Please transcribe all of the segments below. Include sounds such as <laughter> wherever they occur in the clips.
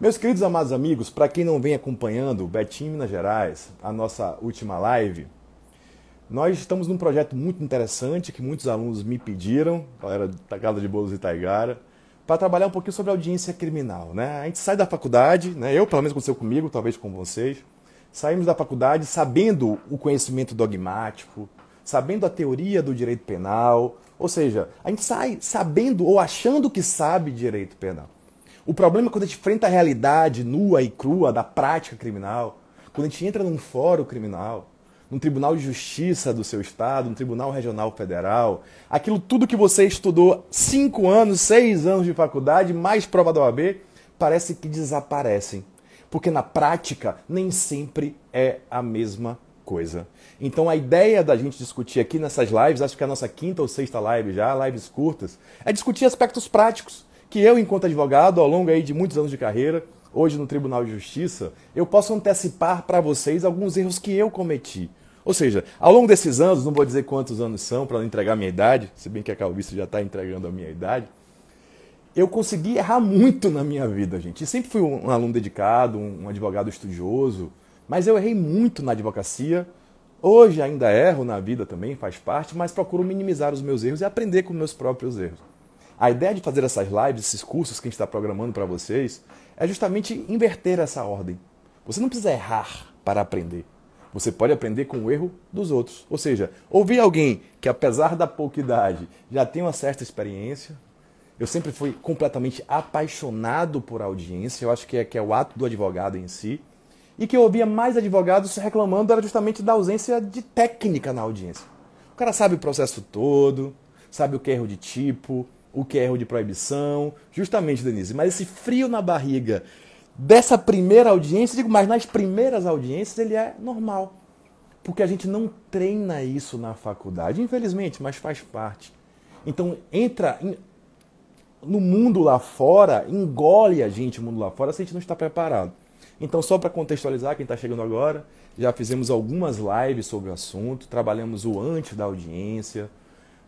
Meus queridos amados amigos, para quem não vem acompanhando o Betim Minas Gerais, a nossa última live, nós estamos num projeto muito interessante que muitos alunos me pediram, galera da Casa de Bolos e Taigara, para trabalhar um pouquinho sobre audiência criminal. Né? A gente sai da faculdade, né? eu pelo menos aconteceu comigo, talvez com vocês, saímos da faculdade sabendo o conhecimento dogmático, sabendo a teoria do direito penal, ou seja, a gente sai sabendo ou achando que sabe direito penal. O problema é quando a gente enfrenta a realidade nua e crua da prática criminal, quando a gente entra num fórum criminal, num tribunal de justiça do seu estado, num tribunal regional federal, aquilo tudo que você estudou cinco anos, seis anos de faculdade, mais prova da OAB, parece que desaparecem. Porque na prática nem sempre é a mesma coisa. Então a ideia da gente discutir aqui nessas lives, acho que é a nossa quinta ou sexta live já, lives curtas, é discutir aspectos práticos que eu, enquanto advogado, ao longo aí de muitos anos de carreira, hoje no Tribunal de Justiça, eu posso antecipar para vocês alguns erros que eu cometi. Ou seja, ao longo desses anos, não vou dizer quantos anos são para não entregar a minha idade, se bem que a calvície já está entregando a minha idade, eu consegui errar muito na minha vida, gente. Sempre fui um aluno dedicado, um advogado estudioso, mas eu errei muito na advocacia. Hoje ainda erro na vida também, faz parte, mas procuro minimizar os meus erros e aprender com meus próprios erros. A ideia de fazer essas lives, esses cursos que a gente está programando para vocês, é justamente inverter essa ordem. Você não precisa errar para aprender. Você pode aprender com o erro dos outros. Ou seja, ouvir alguém que, apesar da pouca idade, já tem uma certa experiência. Eu sempre fui completamente apaixonado por audiência. Eu acho que é, que é o ato do advogado em si. E que eu ouvia mais advogados reclamando era justamente da ausência de técnica na audiência. O cara sabe o processo todo, sabe o que é erro de tipo, o que é erro de proibição, justamente, Denise. Mas esse frio na barriga dessa primeira audiência, digo, mas nas primeiras audiências ele é normal. Porque a gente não treina isso na faculdade, infelizmente, mas faz parte. Então entra in, no mundo lá fora, engole a gente o mundo lá fora se a gente não está preparado. Então, só para contextualizar quem está chegando agora, já fizemos algumas lives sobre o assunto, trabalhamos o antes da audiência,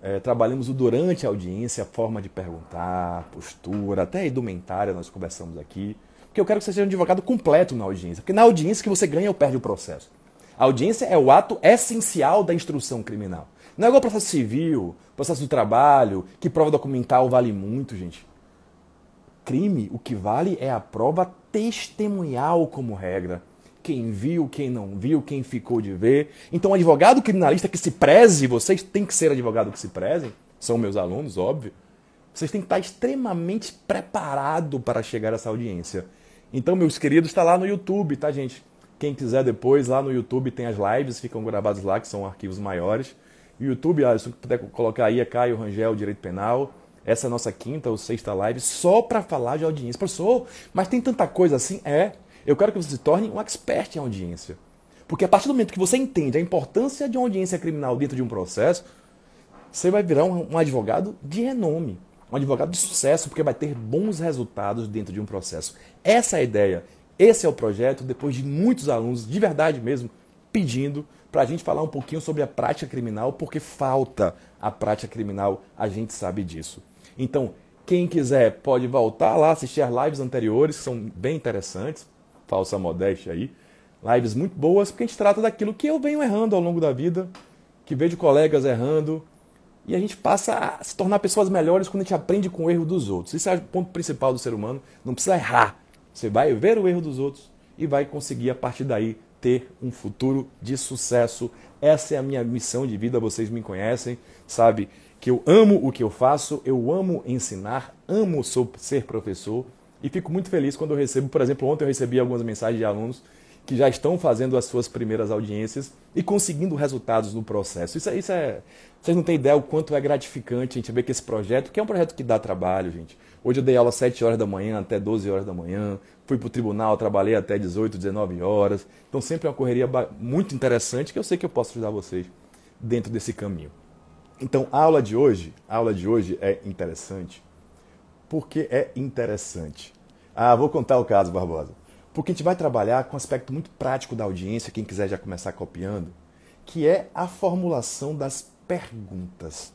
é, trabalhamos o durante a audiência, a forma de perguntar, postura, até a indumentária nós conversamos aqui. Porque eu quero que você seja um advogado completo na audiência. Porque na audiência que você ganha ou perde o processo. A audiência é o ato essencial da instrução criminal. Não é igual processo civil, processo do trabalho, que prova documental vale muito, gente. Crime, o que vale é a prova testemunhal como regra quem viu, quem não viu, quem ficou de ver. Então, advogado criminalista que se preze, vocês têm que ser advogado que se prezem, são meus alunos, óbvio. Vocês têm que estar extremamente preparado para chegar a essa audiência. Então, meus queridos, está lá no YouTube, tá, gente? Quem quiser depois, lá no YouTube tem as lives, ficam gravadas lá, que são arquivos maiores. YouTube, se puder colocar aí, é Caio Rangel, Direito Penal. Essa é a nossa quinta ou sexta live, só para falar de audiência. Professor, mas tem tanta coisa assim? É. Eu quero que você se torne um expert em audiência. Porque a partir do momento que você entende a importância de uma audiência criminal dentro de um processo, você vai virar um, advogado de renome, um advogado de sucesso, porque vai ter bons resultados dentro de um processo. Essa é a ideia. Esse é o projeto, depois de muitos alunos, de verdade mesmo, pedindo para a gente falar um pouquinho sobre a prática criminal, porque falta a prática criminal, a gente sabe disso. Então, quem quiser pode voltar lá, assistir as lives anteriores, que são bem interessantes falsa modéstia aí. Lives muito boas, porque a gente trata daquilo que eu venho errando ao longo da vida, que vejo colegas errando, e a gente passa a se tornar pessoas melhores quando a gente aprende com o erro dos outros. Isso é o ponto principal do ser humano. Não precisa errar. Você vai ver o erro dos outros e vai conseguir, a partir daí, ter um futuro de sucesso. Essa é a minha missão de vida, vocês me conhecem, sabe? Que eu amo o que eu faço, eu amo ensinar, amo ser professor e fico muito feliz quando eu recebo, por exemplo, ontem eu recebi algumas mensagens de alunos que já estão fazendo as suas primeiras audiências e conseguindo resultados no processo. Isso, é, isso é. Vocês não têm ideia o quanto é gratificante a gente ver que esse projeto, que é um projeto que dá trabalho, gente. Hoje eu dei aula às 7 horas da manhã até 12 horas da manhã, fui para o tribunal, trabalhei até 18, 19 horas. Então sempre é uma correria muito interessante que eu sei que eu posso ajudar vocês dentro desse caminho. Então a aula de hoje, a aula de hoje é interessante porque é interessante. Ah, vou contar o caso, Barbosa. Porque a gente vai trabalhar com um aspecto muito prático da audiência, quem quiser já começar copiando, que é a formulação das perguntas,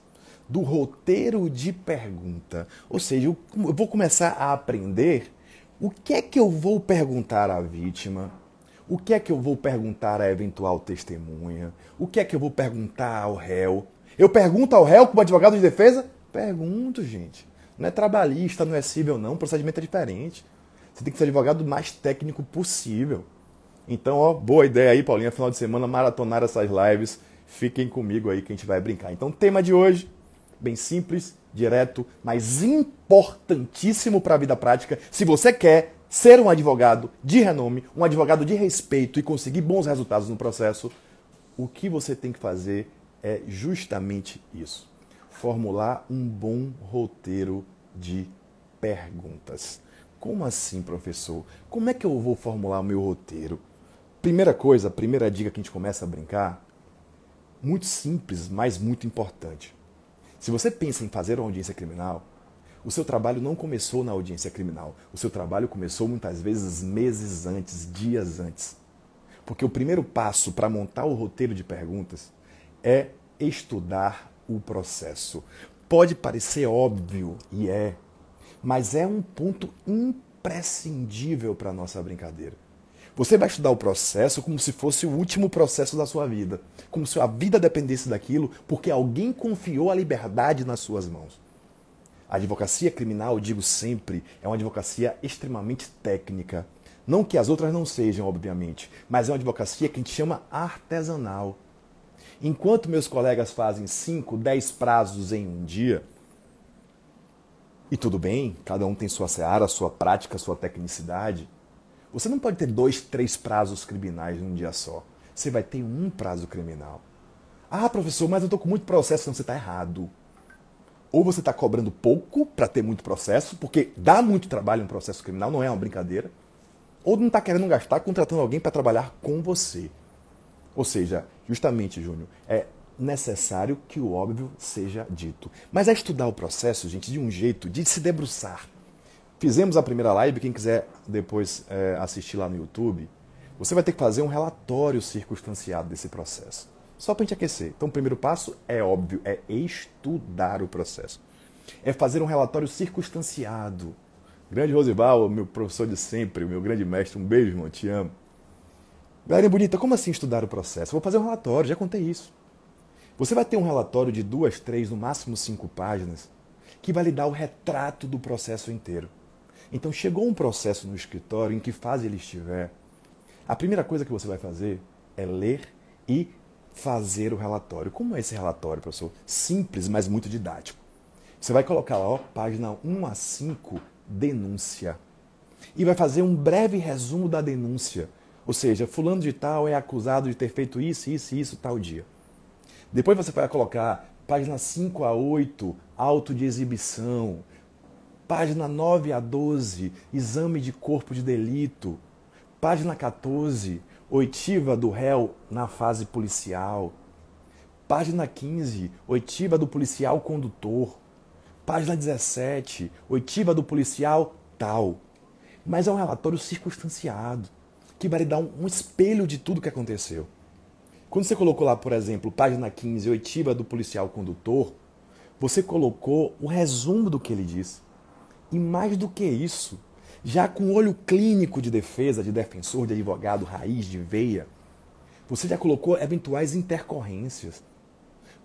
do roteiro de pergunta. Ou seja, eu vou começar a aprender O que é que eu vou perguntar à vítima? O que é que eu vou perguntar à eventual testemunha? O que é que eu vou perguntar ao réu? Eu pergunto ao réu como advogado de defesa? Pergunto, gente. Não é trabalhista, não é civil, não. O procedimento é diferente. Você tem que ser advogado o mais técnico possível. Então, ó, boa ideia aí, Paulinha. Final de semana, maratonar essas lives. Fiquem comigo aí que a gente vai brincar. Então, tema de hoje, bem simples, direto, mas importantíssimo para a vida prática. Se você quer ser um advogado de renome, um advogado de respeito e conseguir bons resultados no processo, o que você tem que fazer é justamente isso: formular um bom roteiro de perguntas. Como assim, professor? Como é que eu vou formular o meu roteiro? Primeira coisa, primeira dica que a gente começa a brincar, muito simples, mas muito importante. Se você pensa em fazer uma audiência criminal, o seu trabalho não começou na audiência criminal. O seu trabalho começou muitas vezes meses antes, dias antes. Porque o primeiro passo para montar o roteiro de perguntas é estudar o processo. Pode parecer óbvio, e é, mas é um ponto imprescindível para a nossa brincadeira. Você vai estudar o processo como se fosse o último processo da sua vida, como se a vida dependesse daquilo, porque alguém confiou a liberdade nas suas mãos. A advocacia criminal, digo sempre, é uma advocacia extremamente técnica. Não que as outras não sejam, obviamente, mas é uma advocacia que a gente chama artesanal. Enquanto meus colegas fazem 5, 10 prazos em um dia, e tudo bem, cada um tem sua seara, sua prática, sua tecnicidade. Você não pode ter dois, três prazos criminais num dia só. Você vai ter um prazo criminal. Ah, professor, mas eu estou com muito processo. Não, você está errado. Ou você está cobrando pouco para ter muito processo, porque dá muito trabalho um processo criminal, não é uma brincadeira. Ou não está querendo gastar contratando alguém para trabalhar com você. Ou seja, justamente, Júnior, é necessário que o óbvio seja dito. Mas é estudar o processo, gente, de um jeito de se debruçar. Fizemos a primeira live, quem quiser depois é, assistir lá no YouTube, você vai ter que fazer um relatório circunstanciado desse processo. Só para a gente aquecer. Então, o primeiro passo é óbvio, é estudar o processo. É fazer um relatório circunstanciado. Grande Rosival, meu professor de sempre, meu grande mestre, um beijo, irmão, te amo. Galera bonita, como assim estudar o processo? Vou fazer um relatório, já contei isso. Você vai ter um relatório de duas, três, no máximo cinco páginas, que vai lhe dar o retrato do processo inteiro. Então, chegou um processo no escritório, em que fase ele estiver, a primeira coisa que você vai fazer é ler e fazer o relatório. Como é esse relatório, professor? Simples, mas muito didático. Você vai colocar lá, ó, página 1 a 5, denúncia. E vai fazer um breve resumo da denúncia. Ou seja, fulano de tal é acusado de ter feito isso, isso e isso tal dia. Depois você vai colocar página 5 a 8, auto de exibição. Página 9 a 12, exame de corpo de delito. Página 14, oitiva do réu na fase policial. Página 15, oitiva do policial condutor. Página 17, oitiva do policial tal. Mas é um relatório circunstanciado, que vai lhe dar um, espelho de tudo que aconteceu. Quando você colocou lá, por exemplo, página 15, oitiva do policial condutor, você colocou o resumo do que ele disse. E mais do que isso, já com olho clínico de defesa, de defensor, de advogado, raiz, de veia, você já colocou eventuais intercorrências.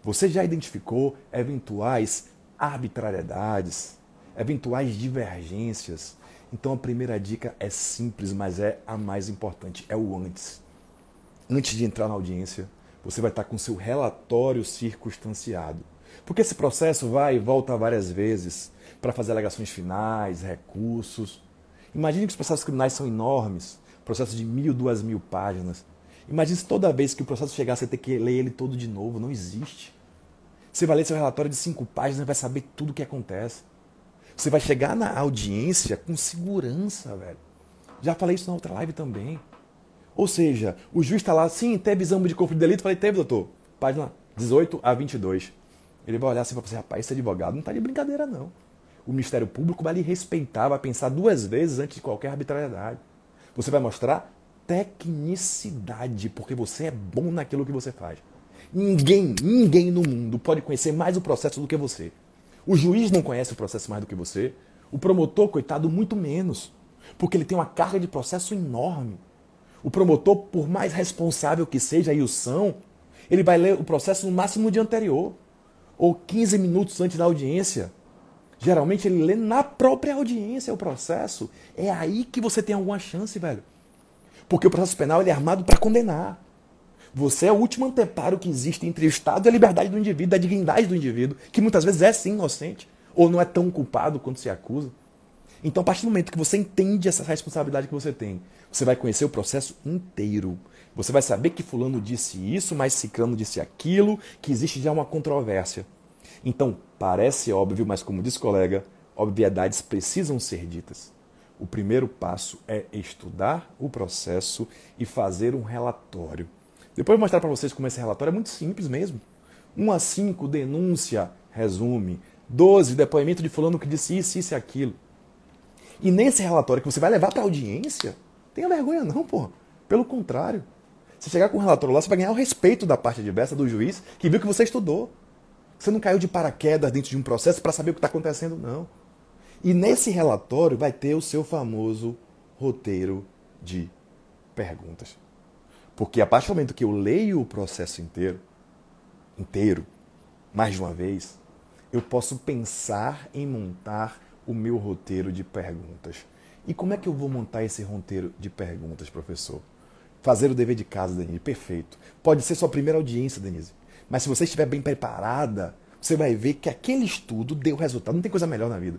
Você já identificou eventuais arbitrariedades, eventuais divergências. Então a primeira dica é simples, mas é a mais importante, é o antes antes de entrar na audiência, você vai estar com seu relatório circunstanciado. Porque esse processo vai e volta várias vezes para fazer alegações finais, recursos. Imagine que os processos criminais são enormes, processos de mil, duas mil páginas. Imagine se toda vez que o processo chegar você ter que ler ele todo de novo. Não existe. Você vai ler seu relatório de cinco páginas e vai saber tudo o que acontece. Você vai chegar na audiência com segurança, velho. Já falei isso na outra live também. Ou seja, o juiz está lá, sim, teve exame de corpo de delito. Falei, teve, doutor. Página 18 a 22. Ele vai olhar assim falar assim, rapaz, esse advogado não está de brincadeira, não. O Ministério Público vai lhe respeitar, vai pensar duas vezes antes de qualquer arbitrariedade. Você vai mostrar tecnicidade, porque você é bom naquilo que você faz. Ninguém, ninguém no mundo pode conhecer mais o processo do que você. O juiz não conhece o processo mais do que você. O promotor, coitado, muito menos. Porque ele tem uma carga de processo enorme. O promotor, por mais responsável que seja, e o são, ele vai ler o processo no máximo no dia anterior, ou 15 minutos antes da audiência. Geralmente ele lê na própria audiência o processo. É aí que você tem alguma chance, velho. Porque o processo penal ele é armado para condenar. Você é o último anteparo que existe entre o Estado e a liberdade do indivíduo, da dignidade do indivíduo, que muitas vezes é sim inocente, ou não é tão culpado quanto se acusa. Então, a partir do momento que você entende essa responsabilidade que você tem, você vai conhecer o processo inteiro. Você vai saber que fulano disse isso, mas ciclano disse aquilo, que existe já uma controvérsia. Então, parece óbvio, mas como diz o colega, obviedades precisam ser ditas. O primeiro passo é estudar o processo e fazer um relatório. Depois eu vou mostrar para vocês como esse relatório é muito simples mesmo. 1 a 5, denúncia, resume. 12, depoimento de fulano que disse isso, isso e aquilo. E nesse relatório que você vai levar para audiência, tenha vergonha não, pô. Pelo contrário. Se chegar com um relatório lá, você vai ganhar o respeito da parte adversa do juiz que viu que você estudou. Você não caiu de paraquedas dentro de um processo para saber o que está acontecendo, não. E nesse relatório vai ter o seu famoso roteiro de perguntas. Porque a partir do momento que eu leio o processo inteiro, inteiro, mais de uma vez, eu posso pensar em montar o meu roteiro de perguntas. E como é que eu vou montar esse roteiro de perguntas, professor? Fazer o dever de casa, Denise, perfeito. Pode ser sua primeira audiência, Denise. Mas se você estiver bem preparada, você vai ver que aquele estudo deu resultado. Não tem coisa melhor na vida.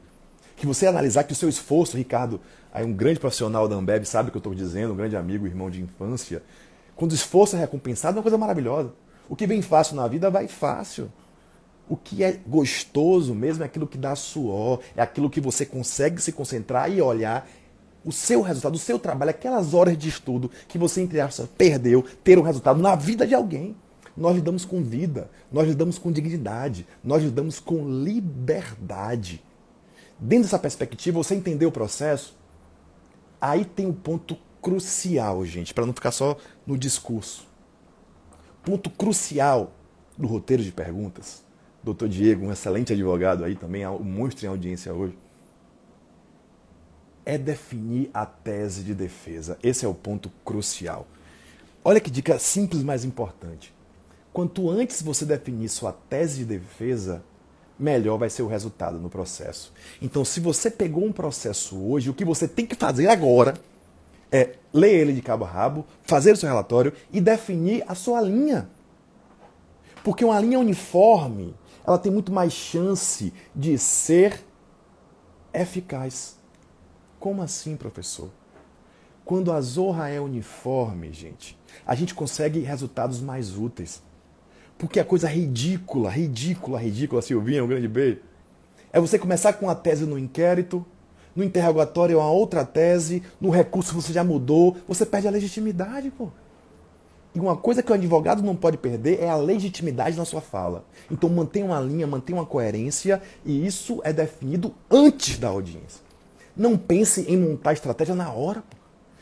Que você analisar que o seu esforço, Ricardo, aí um grande profissional da Ambev sabe o que eu estou dizendo, um grande amigo, irmão de infância. Quando o esforço é recompensado, é uma coisa maravilhosa. O que vem fácil na vida vai fácil. O que é gostoso mesmo é aquilo que dá suor, é aquilo que você consegue se concentrar e olhar o seu resultado, o seu trabalho, aquelas horas de estudo que você, entre aspas, perdeu, ter um resultado na vida de alguém. Nós lidamos com vida, nós lidamos com dignidade, nós lidamos com liberdade. Dentro dessa perspectiva, você entender o processo, aí tem um ponto crucial, gente, para não ficar só no discurso. Ponto crucial do roteiro de perguntas. Doutor Diego, um excelente advogado aí também, um monstro em audiência hoje é definir a tese de defesa. Esse é o ponto crucial. Olha que dica simples, mas importante. Quanto antes você definir sua tese de defesa, melhor vai ser o resultado no processo. Então, se você pegou um processo hoje, o que você tem que fazer agora é ler ele de cabo a rabo, fazer o seu relatório e definir a sua linha. Porque uma linha uniforme, ela tem muito mais chance de ser eficaz. Como assim, professor? Quando a zorra é uniforme, gente, a gente consegue resultados mais úteis. Porque a coisa ridícula, ridícula, ridícula, Silvinha, um grande beijo, é você começar com uma tese no inquérito, no interrogatório é uma outra tese, no recurso você já mudou, você perde a legitimidade, pô. E uma coisa que o advogado não pode perder é a legitimidade na sua fala. Então mantenha uma linha, mantenha uma coerência, e isso é definido antes da audiência. Não pense em montar estratégia na hora. Pô.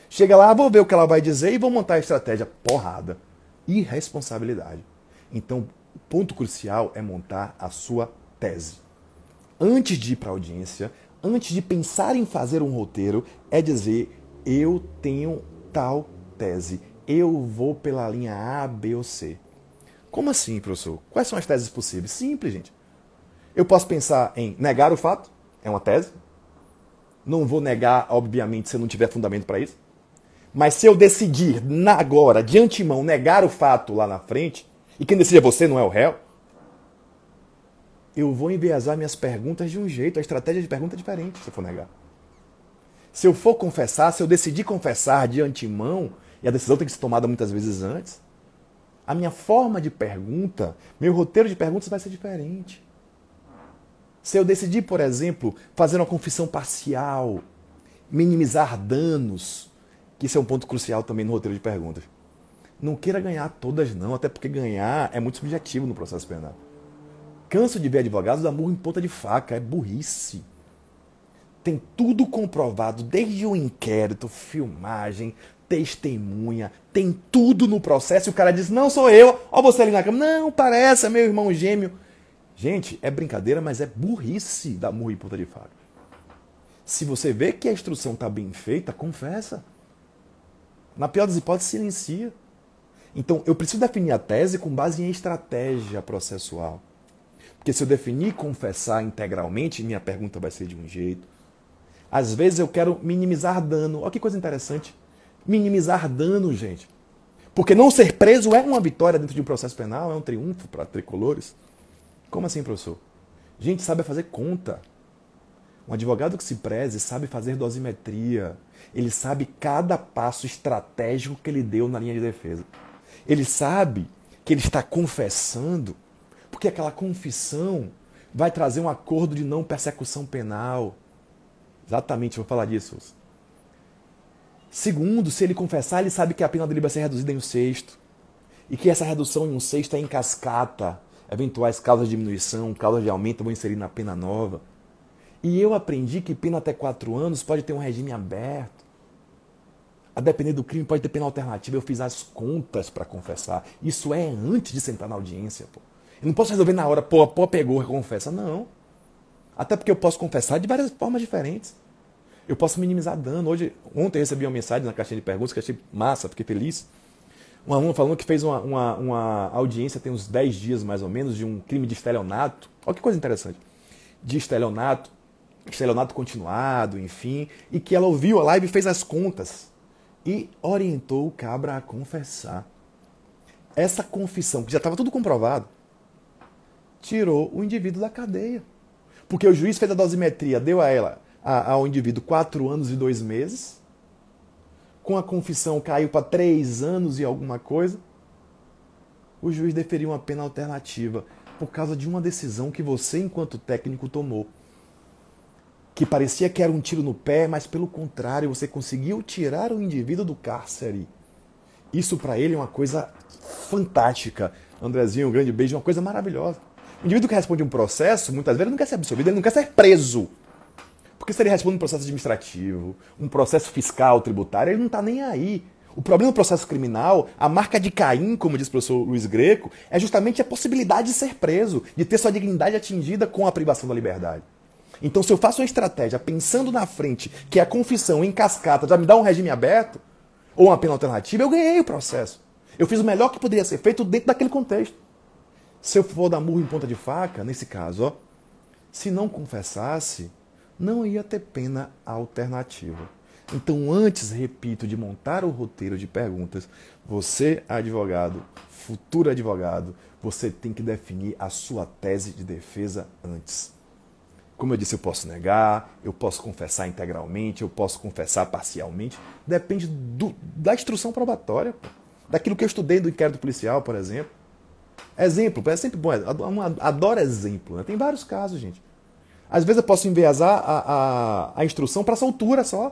Chega lá, vou ver o que ela vai dizer e vou montar a estratégia. Porrada. Irresponsabilidade. Então, o ponto crucial é montar a sua tese. Antes de ir para a audiência, antes de pensar em fazer um roteiro, é dizer: eu tenho tal tese. Eu vou pela linha A, B ou C. Como assim, professor? Quais são as teses possíveis? Simples, gente. Eu posso pensar em negar o fato, é uma tese. Não vou negar, obviamente, se eu não tiver fundamento para isso. Mas se eu decidir agora, de antemão, negar o fato lá na frente, e quem decide é você, não é o réu, eu vou enviesar minhas perguntas de um jeito, a estratégia de pergunta é diferente se eu for negar. Se eu for confessar, se eu decidir confessar de antemão, e a decisão tem que ser tomada muitas vezes antes, a minha forma de pergunta, meu roteiro de perguntas vai ser diferente. Se eu decidir, por exemplo, fazer uma confissão parcial, minimizar danos, que isso é um ponto crucial também no roteiro de perguntas. Não queira ganhar todas, não, até porque ganhar é muito subjetivo no processo penal. Canso de ver advogados dar murro em ponta de faca, é burrice. Tem tudo comprovado, desde o inquérito, filmagem, testemunha, tem tudo no processo e o cara diz: Não sou eu, ó, você ali na cama, não, parece, é meu irmão gêmeo. Gente, é brincadeira, mas é burrice dar murro em ponta de faca. Se você vê que a instrução está bem feita, confessa. Na pior das hipóteses, silencia. Então, eu preciso definir a tese com base em estratégia processual. Porque se eu definir confessar integralmente, minha pergunta vai ser de um jeito. Às vezes eu quero minimizar dano. Olha que coisa interessante. Minimizar dano, gente. Porque não ser preso é uma vitória dentro de um processo penal, é um triunfo para tricolores. Como assim, professor? Gente, sabe fazer conta. Um advogado que se preze sabe fazer dosimetria. Ele sabe cada passo estratégico que ele deu na linha de defesa. Ele sabe que ele está confessando, porque aquela confissão vai trazer um acordo de não persecução penal. Exatamente, vou falar disso. Segundo, se ele confessar, ele sabe que a pena dele vai ser reduzida em um sexto. E que essa redução em um sexto é em cascata. Eventuais causas de diminuição, causas de aumento vão inserir na pena nova. E eu aprendi que pena até quatro anos pode ter um regime aberto. A depender do crime, pode ter pena alternativa. Eu fiz as contas para confessar. Isso é antes de sentar na audiência. Pô. Eu não posso resolver na hora, pô, pô pegou, confessa. Não. Até porque eu posso confessar de várias formas diferentes. Eu posso minimizar dano. Hoje, ontem eu recebi uma mensagem na caixinha de perguntas que achei massa, fiquei feliz. Um aluno falando que fez uma, uma, uma audiência tem uns 10 dias mais ou menos de um crime de estelionato. Olha que coisa interessante. De estelionato, estelionato continuado, enfim. E que ela ouviu a live e fez as contas. E orientou o cabra a confessar. Essa confissão, que já estava tudo comprovado, tirou o indivíduo da cadeia. Porque o juiz fez a dosimetria, deu a ela a, ao indivíduo quatro anos e dois meses, com a confissão caiu para três anos e alguma coisa, o juiz deferiu uma pena alternativa por causa de uma decisão que você, enquanto técnico, tomou. Que parecia que era um tiro no pé, mas pelo contrário, você conseguiu tirar o indivíduo do cárcere. Isso para ele é uma coisa fantástica. Andrezinho, um grande beijo, uma coisa maravilhosa. O indivíduo que responde um processo, muitas vezes, ele não quer ser absolvido, ele não quer ser preso. Porque se ele responde um processo administrativo, um processo fiscal, tributário, ele não está nem aí. O problema do processo criminal, a marca de Caim, como diz o professor Luiz Greco, é justamente a possibilidade de ser preso, de ter sua dignidade atingida com a privação da liberdade. Então, se eu faço uma estratégia pensando na frente, que é a confissão em cascata já me dá um regime aberto, ou uma pena alternativa, eu ganhei o processo. Eu fiz o melhor que poderia ser feito dentro daquele contexto. Se eu for dar murro em ponta de faca, nesse caso, ó, se não confessasse, não ia ter pena alternativa. Então, antes, repito, de montar o roteiro de perguntas, você, advogado, futuro advogado, você tem que definir a sua tese de defesa antes. Como eu disse, eu posso negar, eu posso confessar integralmente, eu posso confessar parcialmente. Depende do, da instrução probatória, daquilo que eu estudei do inquérito policial, por exemplo. Exemplo, é sempre bom, adoro exemplo. Né? Tem vários casos, gente. Às vezes eu posso enviesar a, a, a instrução para soltura só.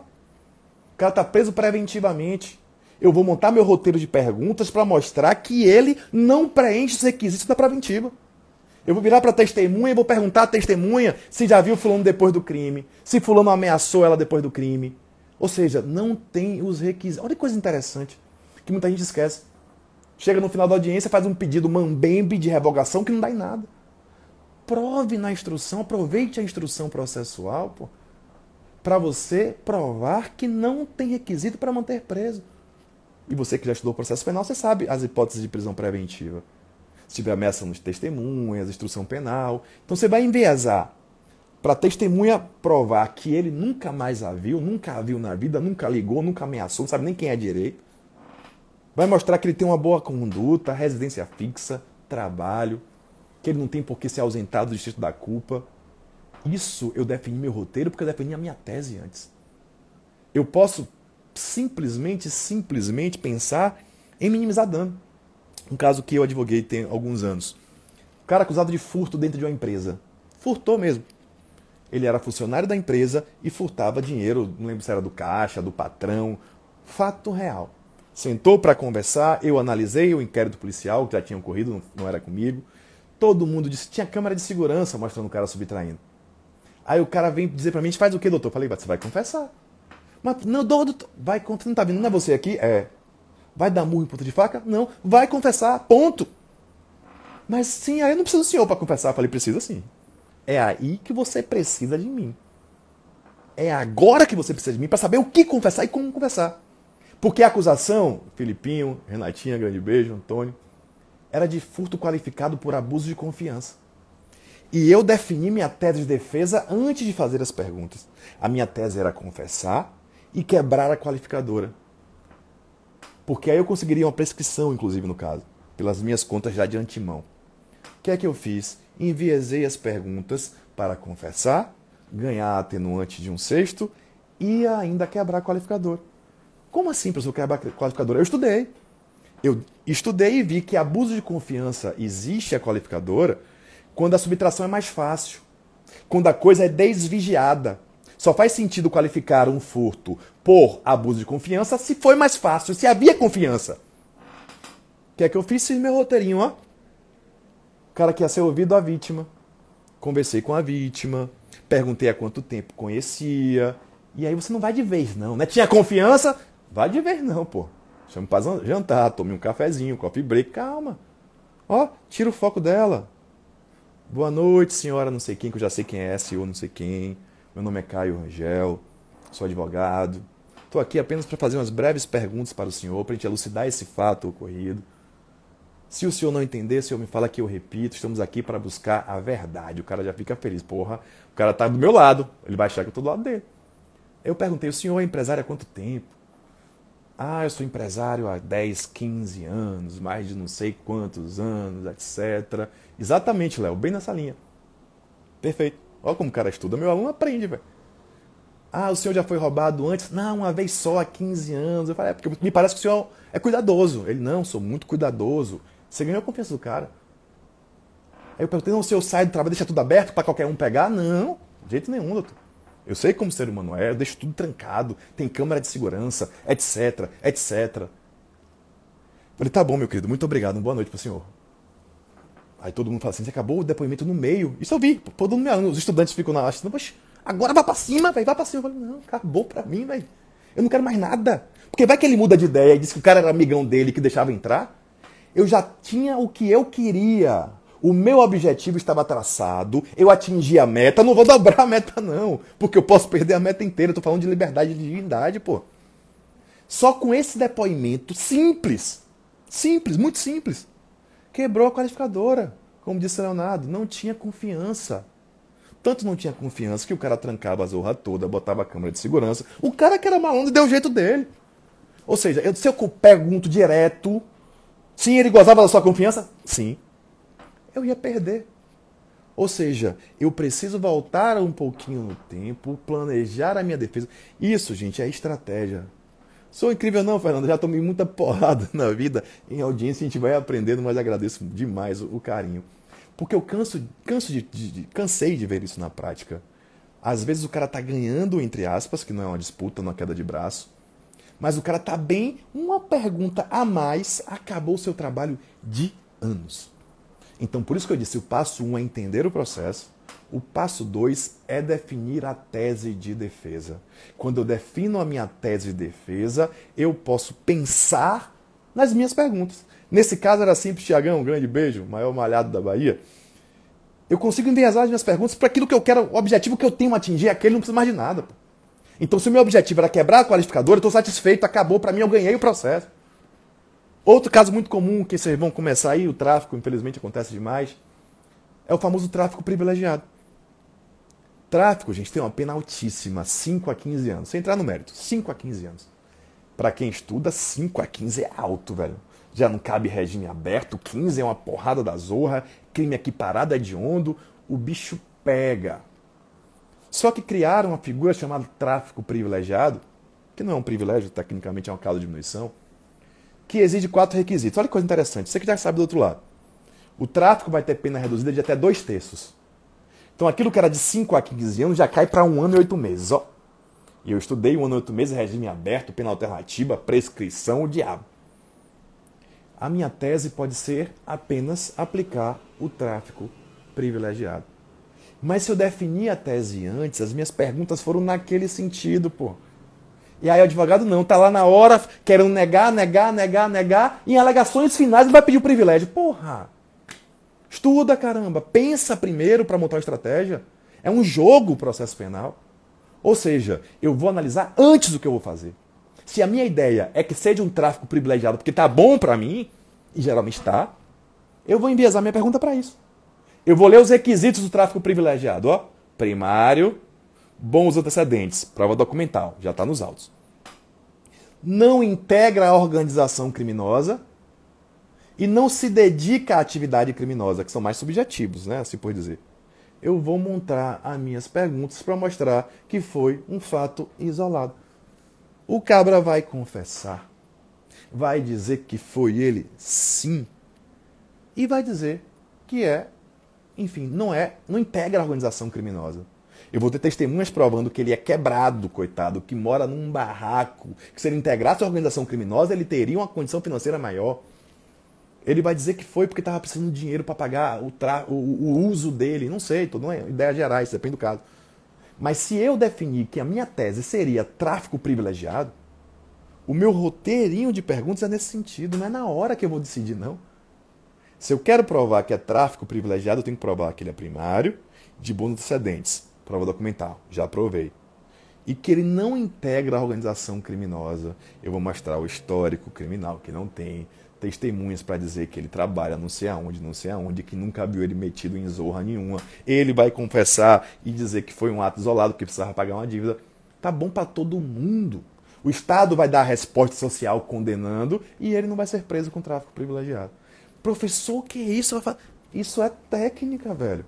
O cara está preso preventivamente. Eu vou montar meu roteiro de perguntas para mostrar que ele não preenche os requisitos da preventiva. Eu vou virar para testemunha e vou perguntar à testemunha se já viu fulano depois do crime, se fulano ameaçou ela depois do crime. Ou seja, não tem os requisitos. Olha que coisa interessante, que muita gente esquece. Chega no final da audiência, faz um pedido mambembe de revogação que não dá em nada prove na instrução, aproveite a instrução processual, para você provar que não tem requisito para manter preso. E você que já estudou processo penal, você sabe as hipóteses de prisão preventiva. Se tiver ameaça nos testemunhas, instrução penal. Então você vai enviesar para a testemunha provar que ele nunca mais a viu, nunca a viu na vida, nunca ligou, nunca ameaçou, não sabe nem quem é direito. Vai mostrar que ele tem uma boa conduta, residência fixa, trabalho, que ele não tem por que se ausentar do distrito da culpa. Isso eu defini meu roteiro porque eu defini a minha tese antes. Eu posso simplesmente, simplesmente pensar em minimizar dano. Um caso que eu advoguei tem alguns anos. O cara acusado de furto dentro de uma empresa. Furtou mesmo. Ele era funcionário da empresa e furtava dinheiro, não lembro se era do caixa, do patrão. Fato real. Sentou para conversar, eu analisei o inquérito policial que já tinha ocorrido, não era comigo. Todo mundo disse, tinha câmera de segurança mostrando o cara subtraindo. Aí o cara vem dizer pra mim, faz o que, doutor? Eu falei, você vai confessar. Mas, não, doutor, vai confessar, não tá vindo, não é você aqui? É. Vai dar murro em ponta de faca? Não. Vai confessar, ponto. Mas sim, aí eu não preciso do senhor para confessar. Falei, precisa sim. É aí que você precisa de mim. é agora que você precisa de mim para saber o que confessar e como confessar. Porque a acusação, Filipinho, Renatinha, grande beijo, Antônio, era de furto qualificado por abuso de confiança. E eu defini minha tese de defesa antes de fazer as perguntas. A minha tese era confessar e quebrar a qualificadora. Porque aí eu conseguiria uma prescrição, inclusive, no caso, pelas minhas contas já de antemão. O que é que eu fiz? Enviesei as perguntas para confessar, ganhar atenuante de um sexto e ainda quebrar a qualificadora. Como assim, professor, quebrar a qualificadora? Eu estudei. Eu estudei e vi que abuso de confiança existe a qualificadora quando a subtração é mais fácil, quando a coisa é desvigiada. Só faz sentido qualificar um furto por abuso de confiança se foi mais fácil, se havia confiança. O que é que eu fiz? Fiz meu roteirinho, ó. O cara quer ser ouvido a vítima. Conversei com a vítima, perguntei há quanto tempo conhecia. E aí você não vai de vez, não, né? Tinha confiança? Vai de vez, não, pô. Chama pra jantar, tome um cafezinho, coffee break, calma. Ó, tira o foco dela. Boa noite, senhora não sei quem, que eu já sei quem é, senhor não sei quem. Meu nome é Caio Rangel, sou advogado. Estou aqui apenas para fazer umas breves perguntas para o senhor, para gente elucidar esse fato ocorrido. Se o senhor não entender, o senhor me fala que eu repito, estamos aqui para buscar a verdade. O cara já fica feliz. Porra, o cara está do meu lado, ele vai achar que eu estou do lado dele. Eu perguntei, o senhor é empresário há quanto tempo? Ah, eu sou empresário há 10, 15 anos, mais de não sei quantos anos, etc. Exatamente, Léo, bem nessa linha. Perfeito. Olha como o cara estuda, meu aluno aprende, velho. Ah, o senhor já foi roubado antes? Não, uma vez só, há 15 anos. Eu falei, é porque me parece que o senhor é cuidadoso. Ele, não, sou muito cuidadoso. Você ganhou a confiança do cara. Aí eu perguntei, não, o senhor sai do trabalho, deixa tudo aberto para qualquer um pegar? Não, de jeito nenhum, doutor. Eu sei como ser humano é, eu deixo tudo trancado, tem câmera de segurança, etc, etc. Falei, tá bom, meu querido, muito obrigado, uma boa noite para o senhor. Aí todo mundo fala assim, você acabou o depoimento no meio. Isso eu vi, todo mundo, os estudantes ficam na achando, poxa, agora vai para cima, velho, vai para cima. Eu falei, não, acabou para mim, velho. Eu não quero mais nada. Porque vai que ele muda de ideia e diz que o cara era amigão dele que deixava entrar. Eu já tinha o que eu queria. O meu objetivo estava traçado, eu atingi a meta, não vou dobrar a meta não, porque eu posso perder a meta inteira, estou falando de liberdade de divindade, pô. Só com esse depoimento simples, simples, muito simples, quebrou a qualificadora. Como disse Leonardo, não tinha confiança. Tanto não tinha confiança que o cara trancava a zorra toda, botava a câmera de segurança. O cara que era malandro deu o jeito dele. Ou seja, eu, se eu pergunto direto, sim, ele gozava da sua confiança? Sim eu ia perder. Ou seja, eu preciso voltar um pouquinho no tempo, planejar a minha defesa. Isso, gente, é estratégia. Sou incrível não, Fernando. Já tomei muita porrada <laughs> na vida. Em audiência a gente vai aprendendo, mas agradeço demais o, carinho. Porque eu canso, canso de, de, cansei de ver isso na prática. Às vezes o cara tá ganhando, entre aspas, que não é uma disputa, não é uma queda de braço. Mas o cara tá bem, uma pergunta a mais acabou o seu trabalho de anos. Então, por isso que eu disse: o passo 1 um é entender o processo, o passo 2 é definir a tese de defesa. Quando eu defino a minha tese de defesa, eu posso pensar nas minhas perguntas. Nesse caso era simples, Tiagão, um grande beijo, maior malhado da Bahia. Eu consigo enviesar as minhas perguntas para aquilo que eu quero, o objetivo que eu tenho atingir, aquele não precisa mais de nada. Então, se o meu objetivo era quebrar a qualificadora, eu estou satisfeito, acabou, para mim eu ganhei o processo. Outro caso muito comum que vocês vão começar aí, o tráfico, infelizmente acontece demais, é o famoso tráfico privilegiado. Tráfico, gente, tem uma pena altíssima, 5 a 15 anos. Sem entrar no mérito, 5 a 15 anos. Para quem estuda, 5 a 15 é alto, velho. Já não cabe regime aberto, 15 é uma porrada da zorra, crime equiparado é de ondo, o bicho pega. Só que criaram uma figura chamada tráfico privilegiado, que não é um privilégio, tecnicamente é uma causa de diminuição, que exige quatro requisitos. Olha que coisa interessante, você que já sabe do outro lado. O tráfico vai ter pena reduzida de até dois terços. Então aquilo que era de 5 a 15 anos já cai para um ano e oito meses. Ó. E eu estudei um ano e oito meses, regime aberto, pena alternativa, prescrição, o diabo. A minha tese pode ser apenas aplicar o tráfico privilegiado. Mas se eu definir a tese antes, as minhas perguntas foram naquele sentido, pô. E aí o advogado não, tá lá na hora querendo negar, negar, negar, negar, e em alegações finais ele vai pedir o privilégio. Porra! Estuda, caramba. Pensa primeiro para montar uma estratégia. É um jogo o processo penal. Ou seja, eu vou analisar antes do que eu vou fazer. Se a minha ideia é que seja um tráfico privilegiado porque tá bom para mim, e geralmente está, eu vou enviesar minha pergunta para isso. Eu vou ler os requisitos do tráfico privilegiado. Ó, primário, bons antecedentes, prova documental, já está nos autos. Não integra a organização criminosa e não se dedica à atividade criminosa, que são mais subjetivos, né, assim por dizer. Eu vou montar as minhas perguntas para mostrar que foi um fato isolado. O cabra vai confessar, vai dizer que foi ele, sim, e vai dizer que é, enfim, não é, não integra a organização criminosa. Eu vou ter testemunhas provando que ele é quebrado, coitado, que mora num barraco, que se ele integrasse a organização criminosa, ele teria uma condição financeira maior. Ele vai dizer que foi porque estava precisando de dinheiro para pagar o, tra... o, o, uso dele. Não sei, não é ideia gerais, depende do caso. Mas se eu definir que a minha tese seria tráfico privilegiado, o meu roteirinho de perguntas é nesse sentido, não é na hora que eu vou decidir, não. Se eu quero provar que é tráfico privilegiado, eu tenho que provar que ele é primário, de bons antecedentes prova documental, já provei. E que ele não integra a organização criminosa. Eu vou mostrar o histórico criminal, que não tem testemunhas para dizer que ele trabalha não sei aonde, não sei aonde, que nunca viu ele metido em zorra nenhuma. Ele vai confessar e dizer que foi um ato isolado, que precisava pagar uma dívida. Tá bom para todo mundo. O Estado vai dar a resposta social condenando e ele não vai ser preso com tráfico privilegiado. Professor, que isso? Isso é técnica, velho